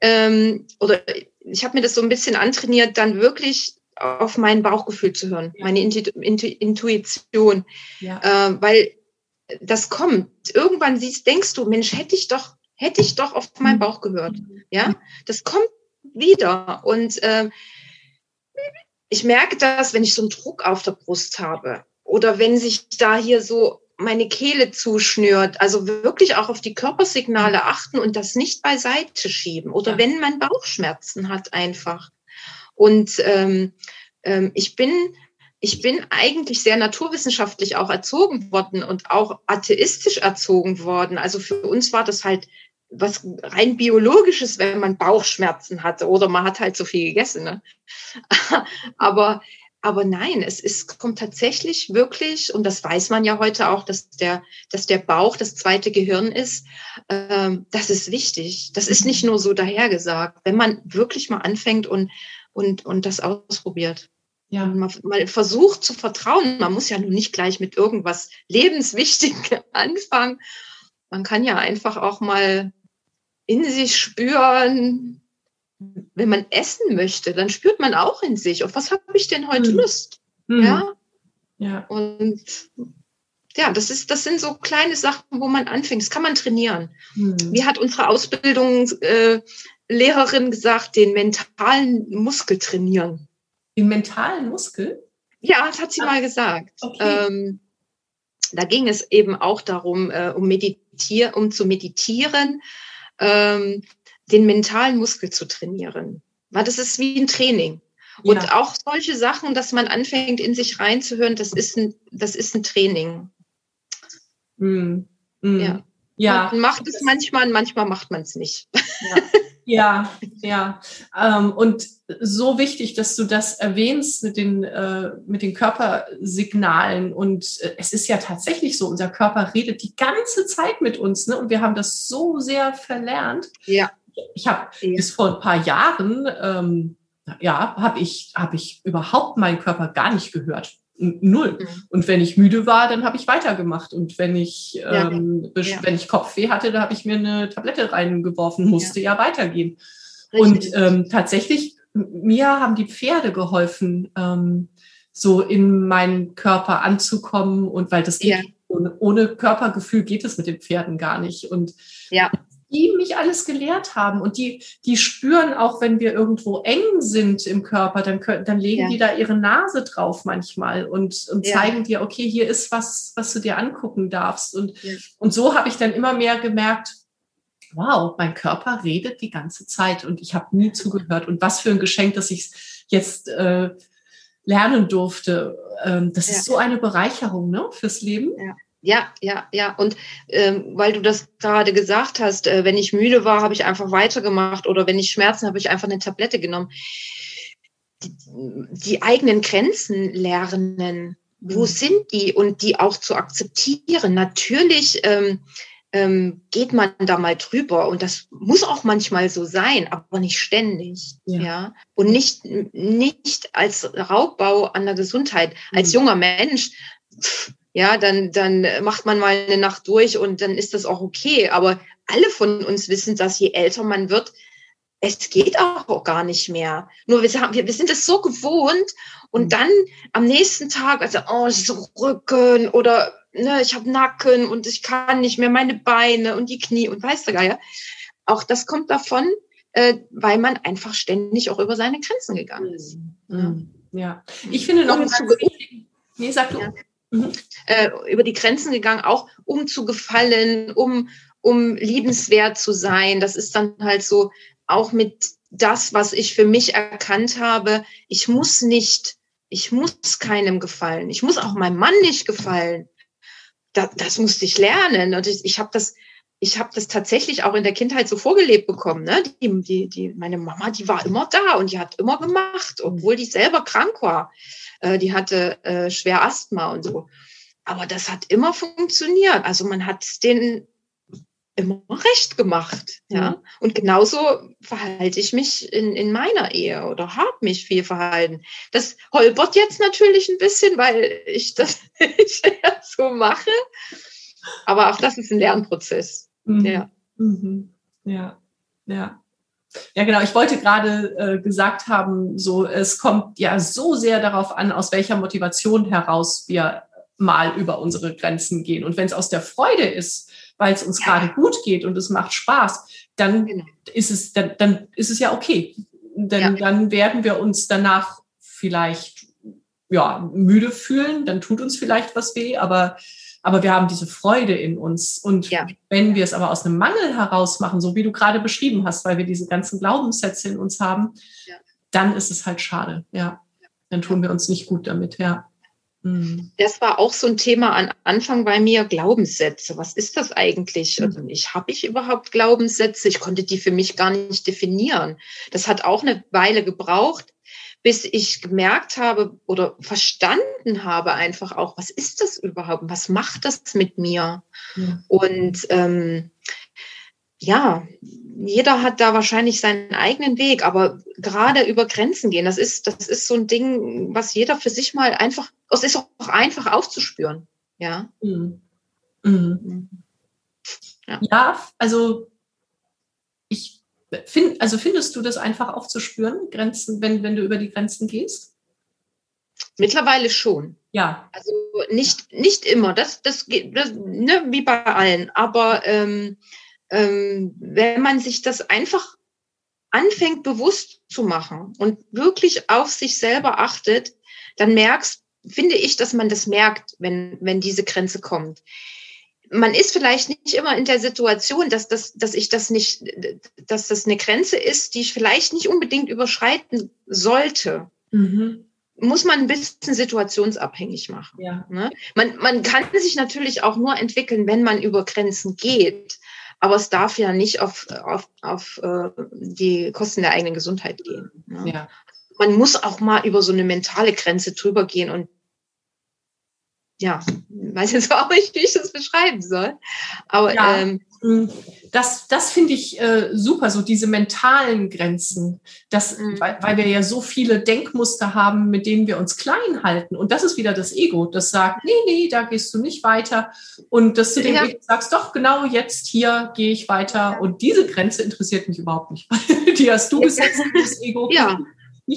ähm, oder ich habe mir das so ein bisschen antrainiert, dann wirklich auf mein Bauchgefühl zu hören, ja. meine Intu Intu Intuition. Ja. Äh, weil das kommt. Irgendwann siehst, denkst du, Mensch, hätte ich doch, hätte ich doch auf meinen Bauch gehört. Ja, das kommt wieder. Und äh, ich merke das, wenn ich so einen Druck auf der Brust habe oder wenn sich da hier so meine Kehle zuschnürt. Also wirklich auch auf die Körpersignale achten und das nicht beiseite schieben. Oder ja. wenn man Bauchschmerzen hat einfach. Und ähm, ähm, ich bin ich bin eigentlich sehr naturwissenschaftlich auch erzogen worden und auch atheistisch erzogen worden. Also für uns war das halt was rein biologisches, wenn man Bauchschmerzen hatte oder man hat halt so viel gegessen. Ne? *laughs* Aber aber nein, es ist, kommt tatsächlich wirklich, und das weiß man ja heute auch, dass der, dass der Bauch das zweite Gehirn ist. Ähm, das ist wichtig. Das ist nicht nur so dahergesagt, wenn man wirklich mal anfängt und, und, und das ausprobiert. Ja. Man, man versucht zu vertrauen. Man muss ja nun nicht gleich mit irgendwas Lebenswichtigem *laughs* anfangen. Man kann ja einfach auch mal in sich spüren, wenn man essen möchte, dann spürt man auch in sich, auf was habe ich denn heute hm. Lust? Mhm. Ja? ja. Und ja, das ist, das sind so kleine Sachen, wo man anfängt. Das kann man trainieren. Mhm. Wie hat unsere Ausbildungslehrerin äh, gesagt, den mentalen Muskel trainieren? Den mentalen Muskel? Ja, das hat sie ah. mal gesagt. Okay. Ähm, da ging es eben auch darum, äh, um, meditier um zu meditieren. Ähm, den mentalen Muskel zu trainieren. Weil das ist wie ein Training. Und ja. auch solche Sachen, dass man anfängt, in sich reinzuhören, das ist ein, das ist ein Training. Mm. Mm. Ja. ja. Man macht es manchmal und manchmal macht man es nicht. Ja. Ja, ja. Ähm, und so wichtig, dass du das erwähnst mit den, äh, mit den Körpersignalen. Und äh, es ist ja tatsächlich so, unser Körper redet die ganze Zeit mit uns. Ne? Und wir haben das so sehr verlernt. Ja ich habe ja. bis vor ein paar Jahren, ähm, ja, habe ich, hab ich überhaupt meinen Körper gar nicht gehört. Null. Mhm. Und wenn ich müde war, dann habe ich weitergemacht. Und wenn ich, ähm, ja. wenn ich Kopfweh hatte, da habe ich mir eine Tablette reingeworfen, musste ja, ja weitergehen. Richtig. Und ähm, tatsächlich, mir haben die Pferde geholfen, ähm, so in meinen Körper anzukommen. Und weil das geht, ohne Körpergefühl geht es mit den Pferden gar nicht. Und ja die mich alles gelehrt haben und die, die spüren auch, wenn wir irgendwo eng sind im Körper, dann, können, dann legen ja. die da ihre Nase drauf manchmal und, und ja. zeigen dir, okay, hier ist was, was du dir angucken darfst. Und, ja. und so habe ich dann immer mehr gemerkt, wow, mein Körper redet die ganze Zeit und ich habe nie zugehört. Und was für ein Geschenk, dass ich es jetzt äh, lernen durfte. Ähm, das ist so eine Bereicherung ne, fürs Leben. Ja. Ja, ja, ja. Und ähm, weil du das gerade gesagt hast, äh, wenn ich müde war, habe ich einfach weitergemacht oder wenn ich Schmerzen habe, ich einfach eine Tablette genommen. Die, die eigenen Grenzen lernen, wo mhm. sind die und die auch zu akzeptieren. Natürlich ähm, ähm, geht man da mal drüber und das muss auch manchmal so sein, aber nicht ständig, ja, ja? und nicht nicht als Raubbau an der Gesundheit. Als mhm. junger Mensch pff, ja, dann, dann macht man mal eine Nacht durch und dann ist das auch okay. Aber alle von uns wissen, dass je älter man wird, es geht auch gar nicht mehr. Nur wir, wir, wir sind es so gewohnt und mhm. dann am nächsten Tag, also oh, so Rücken oder ne, ich habe Nacken und ich kann nicht mehr meine Beine und die Knie und weißt du, Geier. auch das kommt davon, äh, weil man einfach ständig auch über seine Grenzen gegangen ist. Mhm. Ja, ich finde noch zu, nee, sag du. Ja. Mhm. Äh, über die Grenzen gegangen, auch um zu gefallen, um, um liebenswert zu sein. Das ist dann halt so auch mit das, was ich für mich erkannt habe. Ich muss nicht, ich muss keinem gefallen. Ich muss auch meinem Mann nicht gefallen. Das, das musste ich lernen. Und ich, ich habe das ich habe das tatsächlich auch in der Kindheit so vorgelebt bekommen. Ne? Die, die, die, meine Mama, die war immer da und die hat immer gemacht, obwohl die selber krank war. Äh, die hatte äh, schwer Asthma und so. Aber das hat immer funktioniert. Also man hat den immer recht gemacht. Ja. Mhm. Und genauso verhalte ich mich in, in meiner Ehe oder habe mich viel verhalten. Das holpert jetzt natürlich ein bisschen, weil ich das *laughs* nicht so mache. Aber auch das ist ein Lernprozess. Mhm. Ja. Mhm. Ja, ja. Ja, genau. Ich wollte gerade äh, gesagt haben, so es kommt ja so sehr darauf an, aus welcher Motivation heraus wir mal über unsere Grenzen gehen. Und wenn es aus der Freude ist, weil es uns ja. gerade gut geht und es macht Spaß, dann genau. ist es dann, dann ist es ja okay. Denn ja. dann werden wir uns danach vielleicht ja müde fühlen, dann tut uns vielleicht was weh, aber aber wir haben diese Freude in uns. Und ja. wenn wir es aber aus einem Mangel heraus machen, so wie du gerade beschrieben hast, weil wir diese ganzen Glaubenssätze in uns haben, ja. dann ist es halt schade. Ja, dann tun wir uns nicht gut damit. Ja. Mhm. Das war auch so ein Thema am Anfang bei mir, Glaubenssätze. Was ist das eigentlich? Mhm. Also ich habe ich überhaupt Glaubenssätze? Ich konnte die für mich gar nicht definieren. Das hat auch eine Weile gebraucht, bis ich gemerkt habe oder verstanden habe einfach auch, was ist das überhaupt? Was macht das mit mir? Ja. Und ähm, ja, jeder hat da wahrscheinlich seinen eigenen Weg, aber gerade über Grenzen gehen, das ist, das ist so ein Ding, was jeder für sich mal einfach, es ist auch einfach aufzuspüren. Ja. Mhm. Mhm. Ja. ja, also ich Find, also findest du das einfach aufzuspüren, Grenzen, wenn, wenn du über die Grenzen gehst? Mittlerweile schon. Ja. Also nicht, nicht immer, das, das geht, das, ne, wie bei allen. Aber ähm, ähm, wenn man sich das einfach anfängt bewusst zu machen und wirklich auf sich selber achtet, dann merkst, finde ich, dass man das merkt, wenn, wenn diese Grenze kommt man ist vielleicht nicht immer in der Situation, dass, das, dass ich das nicht, dass das eine Grenze ist, die ich vielleicht nicht unbedingt überschreiten sollte. Mhm. Muss man ein bisschen situationsabhängig machen. Ja. Ne? Man, man kann sich natürlich auch nur entwickeln, wenn man über Grenzen geht. Aber es darf ja nicht auf, auf, auf äh, die Kosten der eigenen Gesundheit gehen. Ne? Ja. Man muss auch mal über so eine mentale Grenze drüber gehen und ja, weiß jetzt *laughs* auch nicht, wie ich das beschreiben soll. Aber ja, ähm, hm, das, das finde ich äh, super, so diese mentalen Grenzen, das, mhm. weil, weil wir ja so viele Denkmuster haben, mit denen wir uns klein halten. Und das ist wieder das Ego, das sagt, nee, nee, da gehst du nicht weiter. Und dass du dem ja. Ego sagst, doch, genau jetzt hier gehe ich weiter. Und diese Grenze interessiert mich überhaupt nicht. *laughs* Die hast du gesetzt, das Ego. Ja.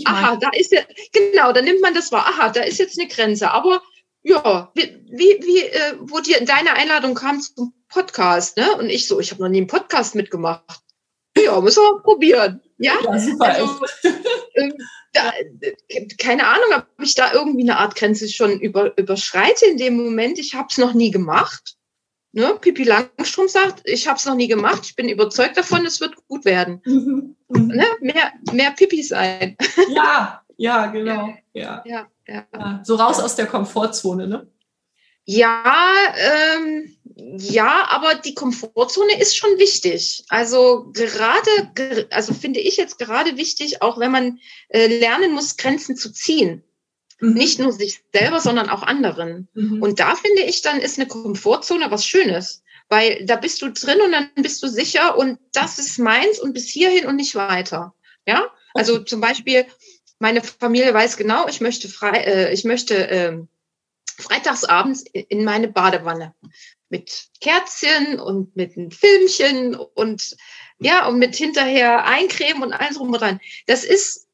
Aha, da ist ja, genau, da nimmt man das wahr. Aha, da ist jetzt eine Grenze. Aber ja, wie, wie, wie äh, wo dir deine Einladung kam zum Podcast, ne? Und ich so, ich habe noch nie einen Podcast mitgemacht. Ja, müssen wir probieren. Ja, ja super. Also, *laughs* äh, da, keine Ahnung, ob ich da irgendwie eine Art Grenze schon über, überschreite in dem Moment. Ich habe es noch nie gemacht. Ne? Pipi Langstrom sagt, ich habe es noch nie gemacht. Ich bin überzeugt davon, es wird gut werden. Mhm. Ne? Mehr, mehr Pipi sein. Ja, *laughs* ja, genau. Ja. Ja, ja. So raus aus der Komfortzone, ne? Ja, ähm, ja, aber die Komfortzone ist schon wichtig. Also gerade, also finde ich jetzt gerade wichtig, auch wenn man äh, lernen muss, Grenzen zu ziehen. Mhm. Nicht nur sich selber, sondern auch anderen. Mhm. Und da finde ich, dann ist eine Komfortzone was Schönes. Weil da bist du drin und dann bist du sicher und das ist meins und bis hierhin und nicht weiter. Ja, also zum Beispiel, meine Familie weiß genau, ich möchte frei, äh, ich möchte äh, freitagsabends in meine Badewanne mit Kerzchen und mit einem Filmchen und ja und mit hinterher Eincremen und alles rum und dran. Das ist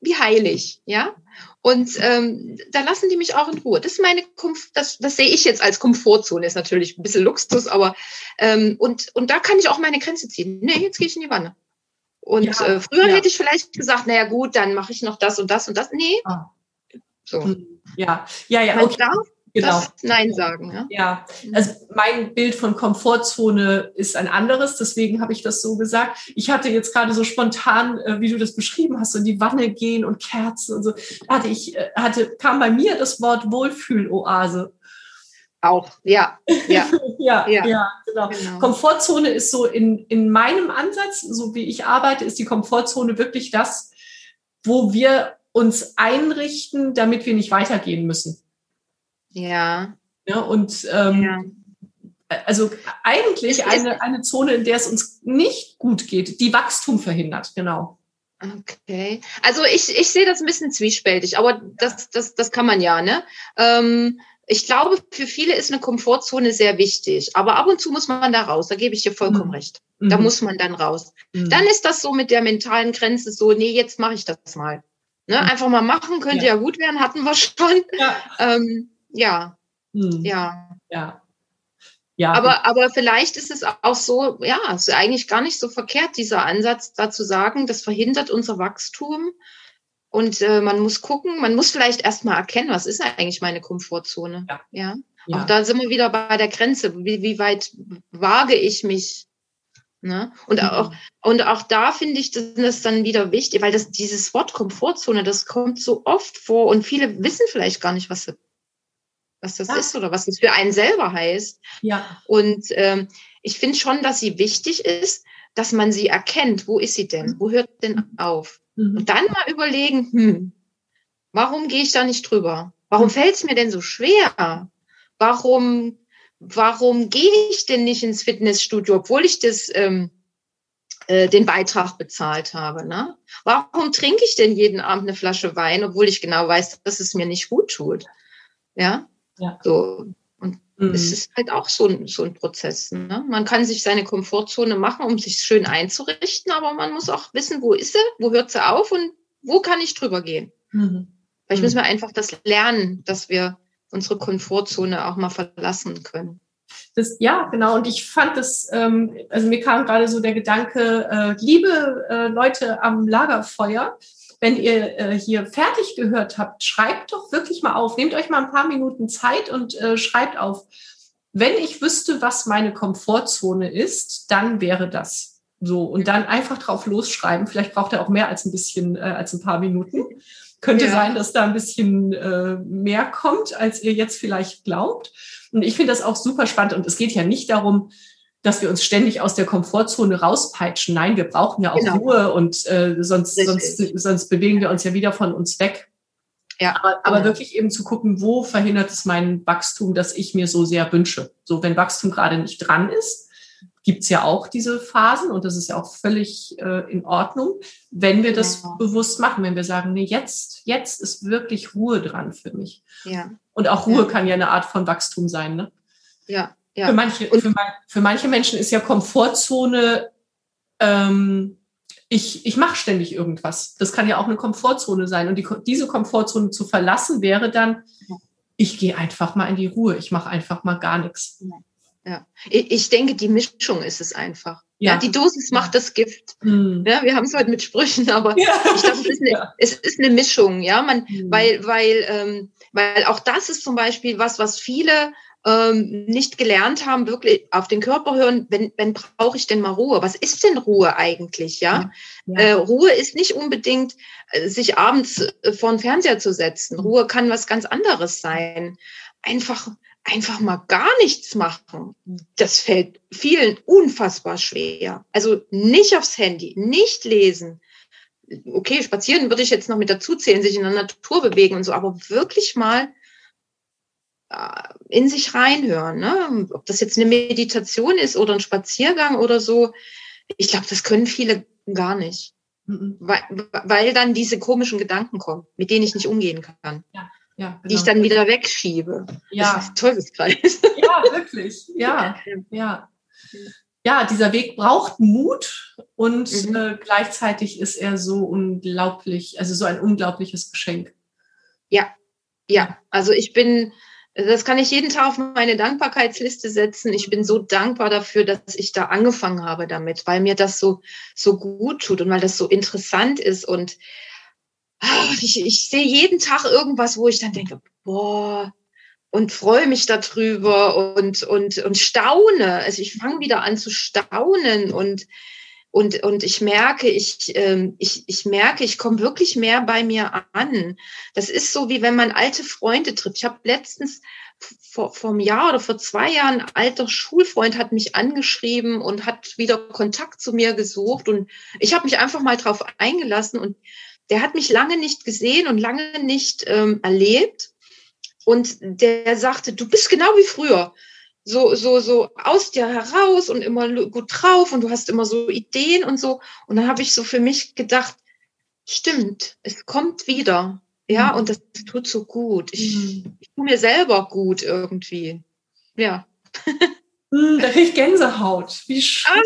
wie heilig, ja. Und ähm, da lassen die mich auch in Ruhe. Das ist meine Komf das, das sehe ich jetzt als Komfortzone. Ist natürlich ein bisschen Luxus, aber ähm, und, und da kann ich auch meine Grenze ziehen. Nee, jetzt gehe ich in die Wanne. Und ja, äh, früher ja. hätte ich vielleicht gesagt, naja gut, dann mache ich noch das und das und das. Nee. Ah. So. Hm. Ja, ja, ja. Okay. Darf genau. Nein sagen. Ja? ja, also mein Bild von Komfortzone ist ein anderes, deswegen habe ich das so gesagt. Ich hatte jetzt gerade so spontan, äh, wie du das beschrieben hast, so in die Wanne gehen und Kerzen und so, hatte ich, äh, hatte, kam bei mir das Wort Wohlfühloase. Auch, ja. Ja, *laughs* ja, ja, ja genau. genau. Komfortzone ist so in, in meinem Ansatz, so wie ich arbeite, ist die Komfortzone wirklich das, wo wir uns einrichten, damit wir nicht weitergehen müssen. Ja. ja und ähm, ja. also eigentlich eine, eine Zone, in der es uns nicht gut geht, die Wachstum verhindert, genau. Okay. Also ich, ich sehe das ein bisschen zwiespältig, aber das, das, das kann man ja, ne? Ähm, ich glaube, für viele ist eine Komfortzone sehr wichtig, aber ab und zu muss man da raus. Da gebe ich dir vollkommen mhm. recht. Da mhm. muss man dann raus. Mhm. Dann ist das so mit der mentalen Grenze so, nee, jetzt mache ich das mal. Ne? Mhm. Einfach mal machen, könnte ja. ja gut werden, hatten wir schon. Ja. Ähm, ja. Hm. Ja. Ja. Ja. Aber, aber vielleicht ist es auch so, ja, es ist eigentlich gar nicht so verkehrt, dieser Ansatz da zu sagen, das verhindert unser Wachstum. Und äh, man muss gucken, man muss vielleicht erstmal erkennen, was ist eigentlich meine Komfortzone. Ja. ja. ja. Auch da sind wir wieder bei der Grenze. Wie, wie weit wage ich mich? Ne? Und, mhm. auch, und auch da finde ich das, das dann wieder wichtig, weil das, dieses Wort Komfortzone, das kommt so oft vor und viele wissen vielleicht gar nicht, was was das ja. ist oder was das für einen selber heißt. Ja. Und ähm, ich finde schon, dass sie wichtig ist, dass man sie erkennt. Wo ist sie denn? Wo hört denn auf? Mhm. Und dann mal überlegen, hm, warum gehe ich da nicht drüber? Warum mhm. fällt es mir denn so schwer? Warum, warum gehe ich denn nicht ins Fitnessstudio, obwohl ich das ähm, äh, den Beitrag bezahlt habe. Ne? Warum trinke ich denn jeden Abend eine Flasche Wein, obwohl ich genau weiß, dass es mir nicht gut tut? Ja, ja. So. Mhm. es ist halt auch so ein, so ein Prozess. Ne? Man kann sich seine Komfortzone machen, um sich schön einzurichten, aber man muss auch wissen, wo ist sie, wo hört sie auf und wo kann ich drüber gehen. Mhm. Vielleicht müssen wir einfach das lernen, dass wir unsere Komfortzone auch mal verlassen können. Das, ja, genau. Und ich fand das, ähm, also mir kam gerade so der Gedanke, äh, liebe äh, Leute am Lagerfeuer, wenn ihr äh, hier fertig gehört habt, schreibt doch wirklich mal auf. Nehmt euch mal ein paar Minuten Zeit und äh, schreibt auf. Wenn ich wüsste, was meine Komfortzone ist, dann wäre das so. Und dann einfach drauf losschreiben. Vielleicht braucht er auch mehr als ein bisschen, äh, als ein paar Minuten. Könnte ja. sein, dass da ein bisschen äh, mehr kommt, als ihr jetzt vielleicht glaubt. Und ich finde das auch super spannend. Und es geht ja nicht darum, dass wir uns ständig aus der Komfortzone rauspeitschen. Nein, wir brauchen ja auch genau. Ruhe und äh, sonst, sonst, sonst bewegen wir uns ja wieder von uns weg. Ja, aber, aber genau. wirklich eben zu gucken, wo verhindert es mein Wachstum, das ich mir so sehr wünsche. So, wenn Wachstum gerade nicht dran ist, gibt's ja auch diese Phasen und das ist ja auch völlig äh, in Ordnung, wenn wir das ja. bewusst machen, wenn wir sagen, nee, jetzt, jetzt ist wirklich Ruhe dran für mich. Ja. Und auch Ruhe kann ja eine Art von Wachstum sein, ne? Ja, ja. Für, manche, für, für, manche Menschen ist ja Komfortzone, ähm, ich, ich mache ständig irgendwas. Das kann ja auch eine Komfortzone sein. Und die, diese Komfortzone zu verlassen wäre dann, ich gehe einfach mal in die Ruhe, ich mache einfach mal gar nichts. Ja. Ich denke, die Mischung ist es einfach. Ja, ja die Dosis macht das Gift. Hm. Ja, wir haben es heute mit Sprüchen, *laughs* aber ja. ich glaube, es, ist eine, es ist eine Mischung, ja, man, hm. weil, weil, ähm, weil auch das ist zum Beispiel was, was viele ähm, nicht gelernt haben, wirklich auf den Körper hören, wenn, wenn brauche ich denn mal Ruhe? Was ist denn Ruhe eigentlich? Ja, ja. Äh, Ruhe ist nicht unbedingt, äh, sich abends äh, vor den Fernseher zu setzen. Mhm. Ruhe kann was ganz anderes sein. Einfach, einfach mal gar nichts machen. Das fällt vielen unfassbar schwer. Also nicht aufs Handy, nicht lesen. Okay, spazieren würde ich jetzt noch mit dazu zählen, sich in der Natur bewegen und so, aber wirklich mal in sich reinhören. Ne? Ob das jetzt eine Meditation ist oder ein Spaziergang oder so. Ich glaube, das können viele gar nicht. Mhm. Weil, weil dann diese komischen Gedanken kommen, mit denen ich nicht umgehen kann. Ja. Ja, genau. Die ich genau. dann wieder wegschiebe. Ja. Das ist ein Teufelskreis. Ja, wirklich. Ja, ja. Ja, dieser Weg braucht Mut und mhm. äh, gleichzeitig ist er so unglaublich, also so ein unglaubliches Geschenk. Ja, ja. Also ich bin, das kann ich jeden Tag auf meine Dankbarkeitsliste setzen. Ich bin so dankbar dafür, dass ich da angefangen habe damit, weil mir das so, so gut tut und weil das so interessant ist. Und ach, ich, ich sehe jeden Tag irgendwas, wo ich dann denke, boah, und freue mich darüber und, und, und staune. Also ich fange wieder an zu staunen und, und, und ich merke, ich, ähm, ich, ich merke, ich komme wirklich mehr bei mir an. Das ist so, wie wenn man alte Freunde trifft. Ich habe letztens vor, vor einem Jahr oder vor zwei Jahren, ein alter Schulfreund hat mich angeschrieben und hat wieder Kontakt zu mir gesucht. Und ich habe mich einfach mal drauf eingelassen und der hat mich lange nicht gesehen und lange nicht ähm, erlebt. Und der sagte, du bist genau wie früher. So, so, so aus dir heraus und immer gut drauf und du hast immer so Ideen und so. Und dann habe ich so für mich gedacht, stimmt, es kommt wieder. Ja, mhm. und das tut so gut. Ich, mhm. ich tue mir selber gut irgendwie. Ja. Mhm, da kriege ich Gänsehaut. Wie schön.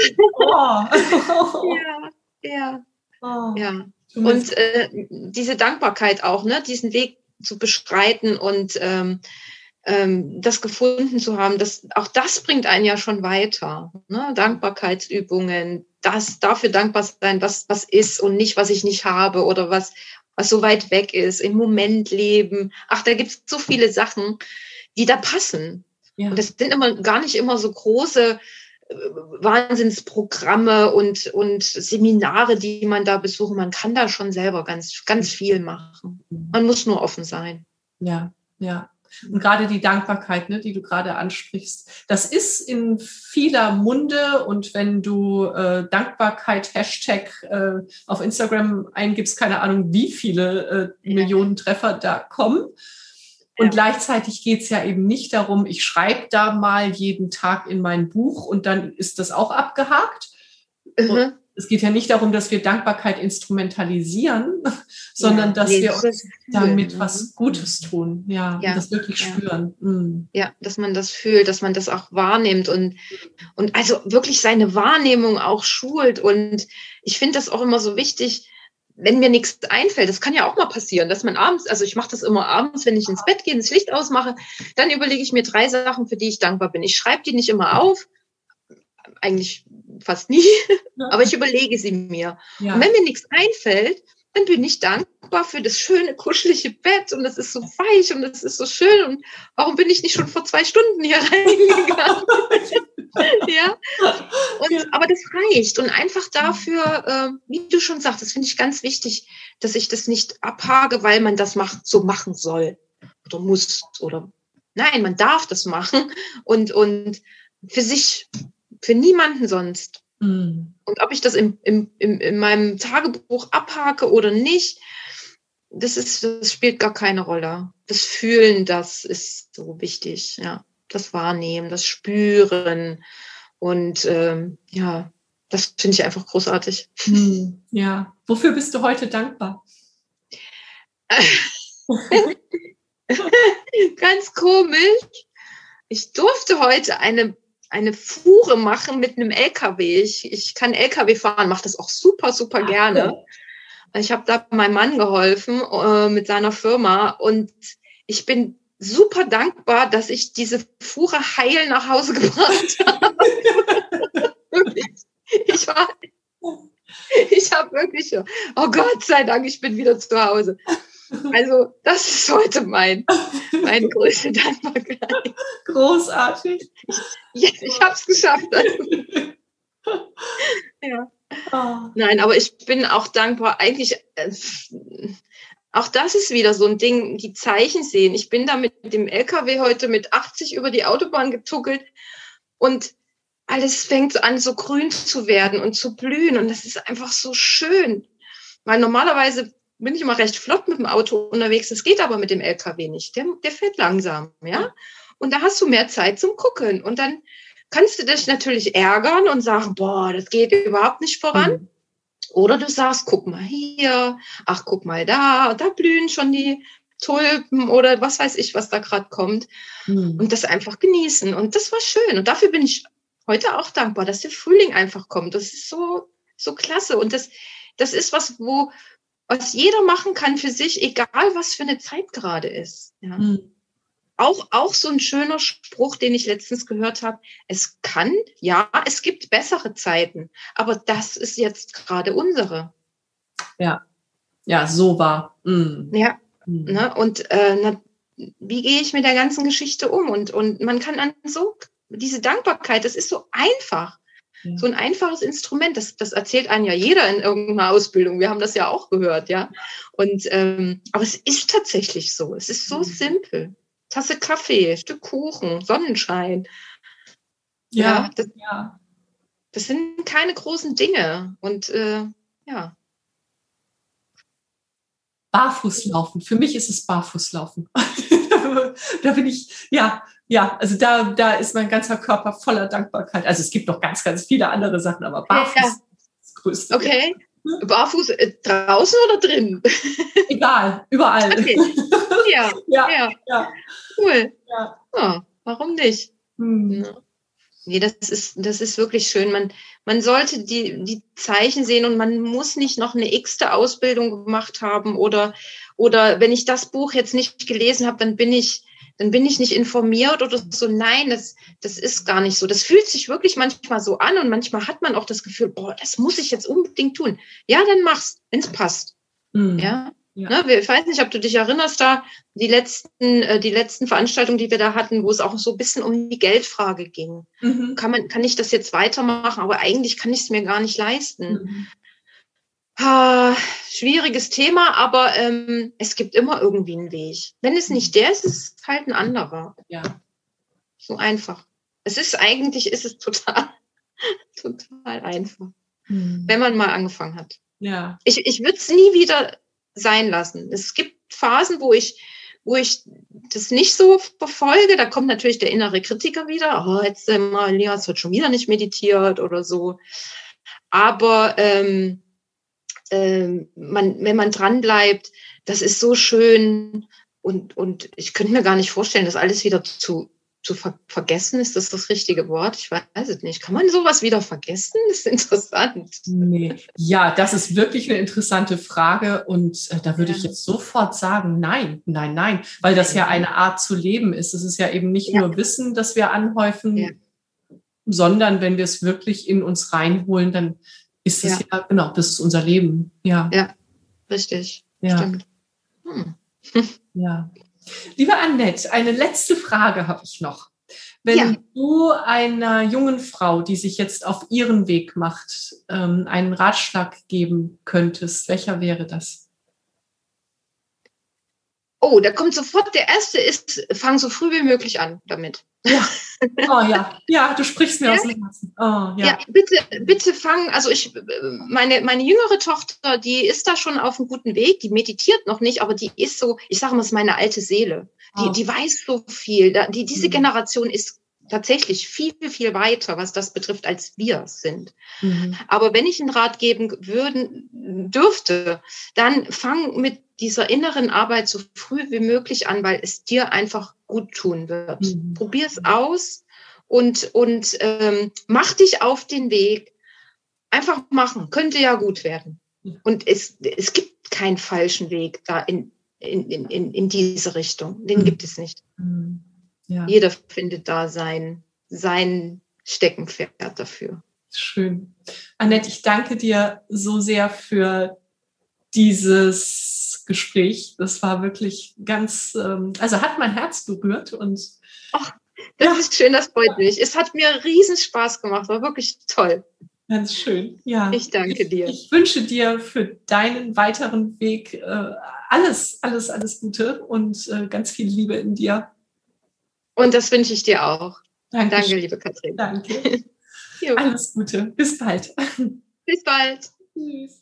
Ah. *laughs* Oh. ja, ja. Oh. ja. Und äh, diese Dankbarkeit auch, ne, diesen Weg zu beschreiten und ähm, ähm, das gefunden zu haben, das, auch das bringt einen ja schon weiter. Ne? Dankbarkeitsübungen, das dafür dankbar sein, was, was ist und nicht, was ich nicht habe oder was, was so weit weg ist, im Moment leben. Ach, da gibt es so viele Sachen, die da passen. Ja. Und das sind immer gar nicht immer so große äh, Wahnsinnsprogramme und, und Seminare, die man da besucht. Man kann da schon selber ganz, ganz viel machen. Man muss nur offen sein. Ja, ja. Und gerade die Dankbarkeit, ne, die du gerade ansprichst, das ist in vieler Munde. Und wenn du äh, Dankbarkeit Hashtag äh, auf Instagram eingibst, keine Ahnung, wie viele äh, Millionen Treffer da kommen. Und ja. gleichzeitig geht es ja eben nicht darum, ich schreibe da mal jeden Tag in mein Buch und dann ist das auch abgehakt. Mhm. Es geht ja nicht darum, dass wir Dankbarkeit instrumentalisieren, *laughs* sondern ja, dass wir uns damit was Gutes tun. Ja, ja das wirklich ja. spüren. Mhm. Ja, dass man das fühlt, dass man das auch wahrnimmt und, und also wirklich seine Wahrnehmung auch schult. Und ich finde das auch immer so wichtig, wenn mir nichts einfällt, das kann ja auch mal passieren, dass man abends, also ich mache das immer abends, wenn ich ins Bett gehe, das Licht ausmache, dann überlege ich mir drei Sachen, für die ich dankbar bin. Ich schreibe die nicht immer auf, eigentlich fast nie, *laughs* aber ich überlege sie mir. Ja. Und wenn mir nichts einfällt, dann bin ich dankbar für das schöne, kuschelige Bett und es ist so weich und es ist so schön und warum bin ich nicht schon vor zwei Stunden hier *laughs* reingegangen? *laughs* ja. Und, ja. Aber das reicht. Und einfach dafür, äh, wie du schon sagst, das finde ich ganz wichtig, dass ich das nicht abhage, weil man das macht, so machen soll oder muss oder nein, man darf das machen und, und für sich, für niemanden sonst. Mhm. Und ob ich das im, im, im, in meinem Tagebuch abhake oder nicht, das ist, das spielt gar keine Rolle. Das Fühlen, das ist so wichtig, ja das Wahrnehmen, das Spüren. Und ähm, ja, das finde ich einfach großartig. Hm, ja, wofür bist du heute dankbar? *laughs* Ganz komisch. Ich durfte heute eine, eine Fuhre machen mit einem LKW. Ich, ich kann LKW fahren, mache das auch super, super gerne. Ich habe da meinem Mann geholfen äh, mit seiner Firma und ich bin super dankbar, dass ich diese Fuhre heil nach Hause *laughs* gebracht habe. ich war, ich habe wirklich, oh Gott sei Dank, ich bin wieder zu Hause. Also, das ist heute mein, meine größte Dankbarkeit. Großartig. Yes, ich habe es geschafft. *laughs* ja. Oh. Nein, aber ich bin auch dankbar. Eigentlich, äh, auch das ist wieder so ein Ding, die Zeichen sehen. Ich bin da mit dem LKW heute mit 80 über die Autobahn getuckelt und alles fängt an, so grün zu werden und zu blühen. Und das ist einfach so schön. Weil normalerweise bin ich immer recht flott mit dem Auto unterwegs. Das geht aber mit dem LKW nicht. Der, der fährt langsam, ja. Und da hast du mehr Zeit zum Gucken. Und dann kannst du dich natürlich ärgern und sagen, boah, das geht überhaupt nicht voran. Mhm. Oder du sagst, guck mal hier, ach, guck mal da, da blühen schon die Tulpen oder was weiß ich, was da gerade kommt. Mhm. Und das einfach genießen. Und das war schön. Und dafür bin ich heute auch dankbar, dass der Frühling einfach kommt. Das ist so, so klasse. Und das, das ist was, wo, was jeder machen kann für sich, egal was für eine Zeit gerade ist. Ja. Mhm. Auch, auch so ein schöner Spruch, den ich letztens gehört habe. Es kann, ja, es gibt bessere Zeiten, aber das ist jetzt gerade unsere. Ja, ja, so war. Mhm. Ja, mhm. Ne? und äh, na, wie gehe ich mit der ganzen Geschichte um? Und, und man kann an so, diese Dankbarkeit, das ist so einfach. Ja. So ein einfaches Instrument, das, das erzählt einem ja jeder in irgendeiner Ausbildung. Wir haben das ja auch gehört, ja. Und ähm, aber es ist tatsächlich so. Es ist so mhm. simpel. Tasse Kaffee, Stück Kuchen, Sonnenschein. Ja, ja, das, ja. das sind keine großen Dinge. Und äh, ja. Barfußlaufen. Für mich ist es Barfußlaufen. *laughs* da bin ich, ja, ja, also da, da ist mein ganzer Körper voller Dankbarkeit. Also es gibt noch ganz, ganz viele andere Sachen, aber Barfuß ja. ist das Größte. Okay. Ja. Barfuß äh, draußen oder drin? *laughs* Egal, überall. Okay. Ja, *laughs* ja, ja, ja. Cool. Ja. ja warum nicht? Hm. Nee, das ist, das ist wirklich schön. Man, man sollte die, die Zeichen sehen und man muss nicht noch eine x-te Ausbildung gemacht haben oder, oder wenn ich das Buch jetzt nicht gelesen habe, dann bin ich, dann bin ich nicht informiert oder so. Nein, das, das ist gar nicht so. Das fühlt sich wirklich manchmal so an und manchmal hat man auch das Gefühl, boah, das muss ich jetzt unbedingt tun. Ja, dann mach's, wenn's passt. Mhm. Ja. Ja. Ne, ich weiß nicht, ob du dich erinnerst, da die letzten, äh, die letzten Veranstaltungen, die wir da hatten, wo es auch so ein bisschen um die Geldfrage ging. Mhm. Kann, man, kann ich das jetzt weitermachen? Aber eigentlich kann ich es mir gar nicht leisten. Mhm. Ah, schwieriges Thema, aber ähm, es gibt immer irgendwie einen Weg. Wenn es nicht der ist, ist es halt ein anderer. Ja. So einfach. Es ist eigentlich, ist es *laughs* total, total einfach. Mhm. Wenn man mal angefangen hat. Ja. Ich, ich würde es nie wieder sein lassen. Es gibt Phasen, wo ich, wo ich das nicht so verfolge. Da kommt natürlich der innere Kritiker wieder. Oh, jetzt äh, Elias hat schon wieder nicht meditiert oder so. Aber ähm, äh, man, wenn man dran bleibt, das ist so schön und, und ich könnte mir gar nicht vorstellen, das alles wieder zu, zu ver vergessen. Ist das das richtige Wort? Ich weiß es nicht. Kann man sowas wieder vergessen? Das ist interessant. Nee. Ja, das ist wirklich eine interessante Frage und äh, da würde ja. ich jetzt sofort sagen, nein, nein, nein, weil das ja eine Art zu leben ist. Es ist ja eben nicht ja. nur Wissen, das wir anhäufen, ja. sondern wenn wir es wirklich in uns reinholen, dann ist es ja. genau, das ist unser Leben. Ja. Ja, richtig. Ja. Stimmt. Hm. Ja. *laughs* Liebe Annette, eine letzte Frage habe ich noch. Wenn ja. du einer jungen Frau, die sich jetzt auf ihren Weg macht, ähm, einen Ratschlag geben könntest, welcher wäre das? Oh, da kommt sofort der erste ist, fang so früh wie möglich an damit. Ja. Oh ja, ja, du sprichst mir ja? aus dem Herzen. Oh, ja. ja, bitte, bitte fang, also ich, meine, meine jüngere Tochter, die ist da schon auf einem guten Weg, die meditiert noch nicht, aber die ist so, ich sage mal, ist meine alte Seele. Die, oh. die weiß so viel. Die, diese mhm. Generation ist tatsächlich viel, viel weiter, was das betrifft, als wir sind. Mhm. Aber wenn ich einen Rat geben würden, dürfte, dann fang mit dieser inneren Arbeit so früh wie möglich an, weil es dir einfach gut tun wird. Mhm. Probier es aus und, und ähm, mach dich auf den Weg. Einfach machen, könnte ja gut werden. Und es, es gibt keinen falschen Weg da in, in, in, in diese Richtung. Den mhm. gibt es nicht. Mhm. Ja. Jeder findet da sein, sein Steckenpferd dafür. Schön. Annette, ich danke dir so sehr für dieses Gespräch. Das war wirklich ganz, ähm, also hat mein Herz berührt und. Ach, das ja. ist schön, das freut mich. Es hat mir riesen Spaß gemacht, war wirklich toll. Ganz schön, ja. Ich danke dir. Ich, ich wünsche dir für deinen weiteren Weg äh, alles, alles, alles Gute und äh, ganz viel Liebe in dir. Und das wünsche ich dir auch. Danke, Danke liebe Katrin. Danke. *laughs* alles Gute. Bis bald. Bis bald. Tschüss.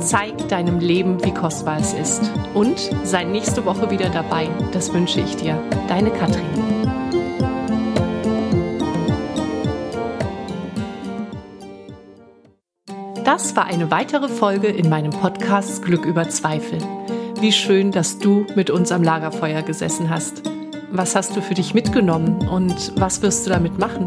Zeig deinem Leben, wie kostbar es ist. Und sei nächste Woche wieder dabei. Das wünsche ich dir. Deine Katrin. Das war eine weitere Folge in meinem Podcast Glück über Zweifel. Wie schön, dass du mit uns am Lagerfeuer gesessen hast. Was hast du für dich mitgenommen und was wirst du damit machen?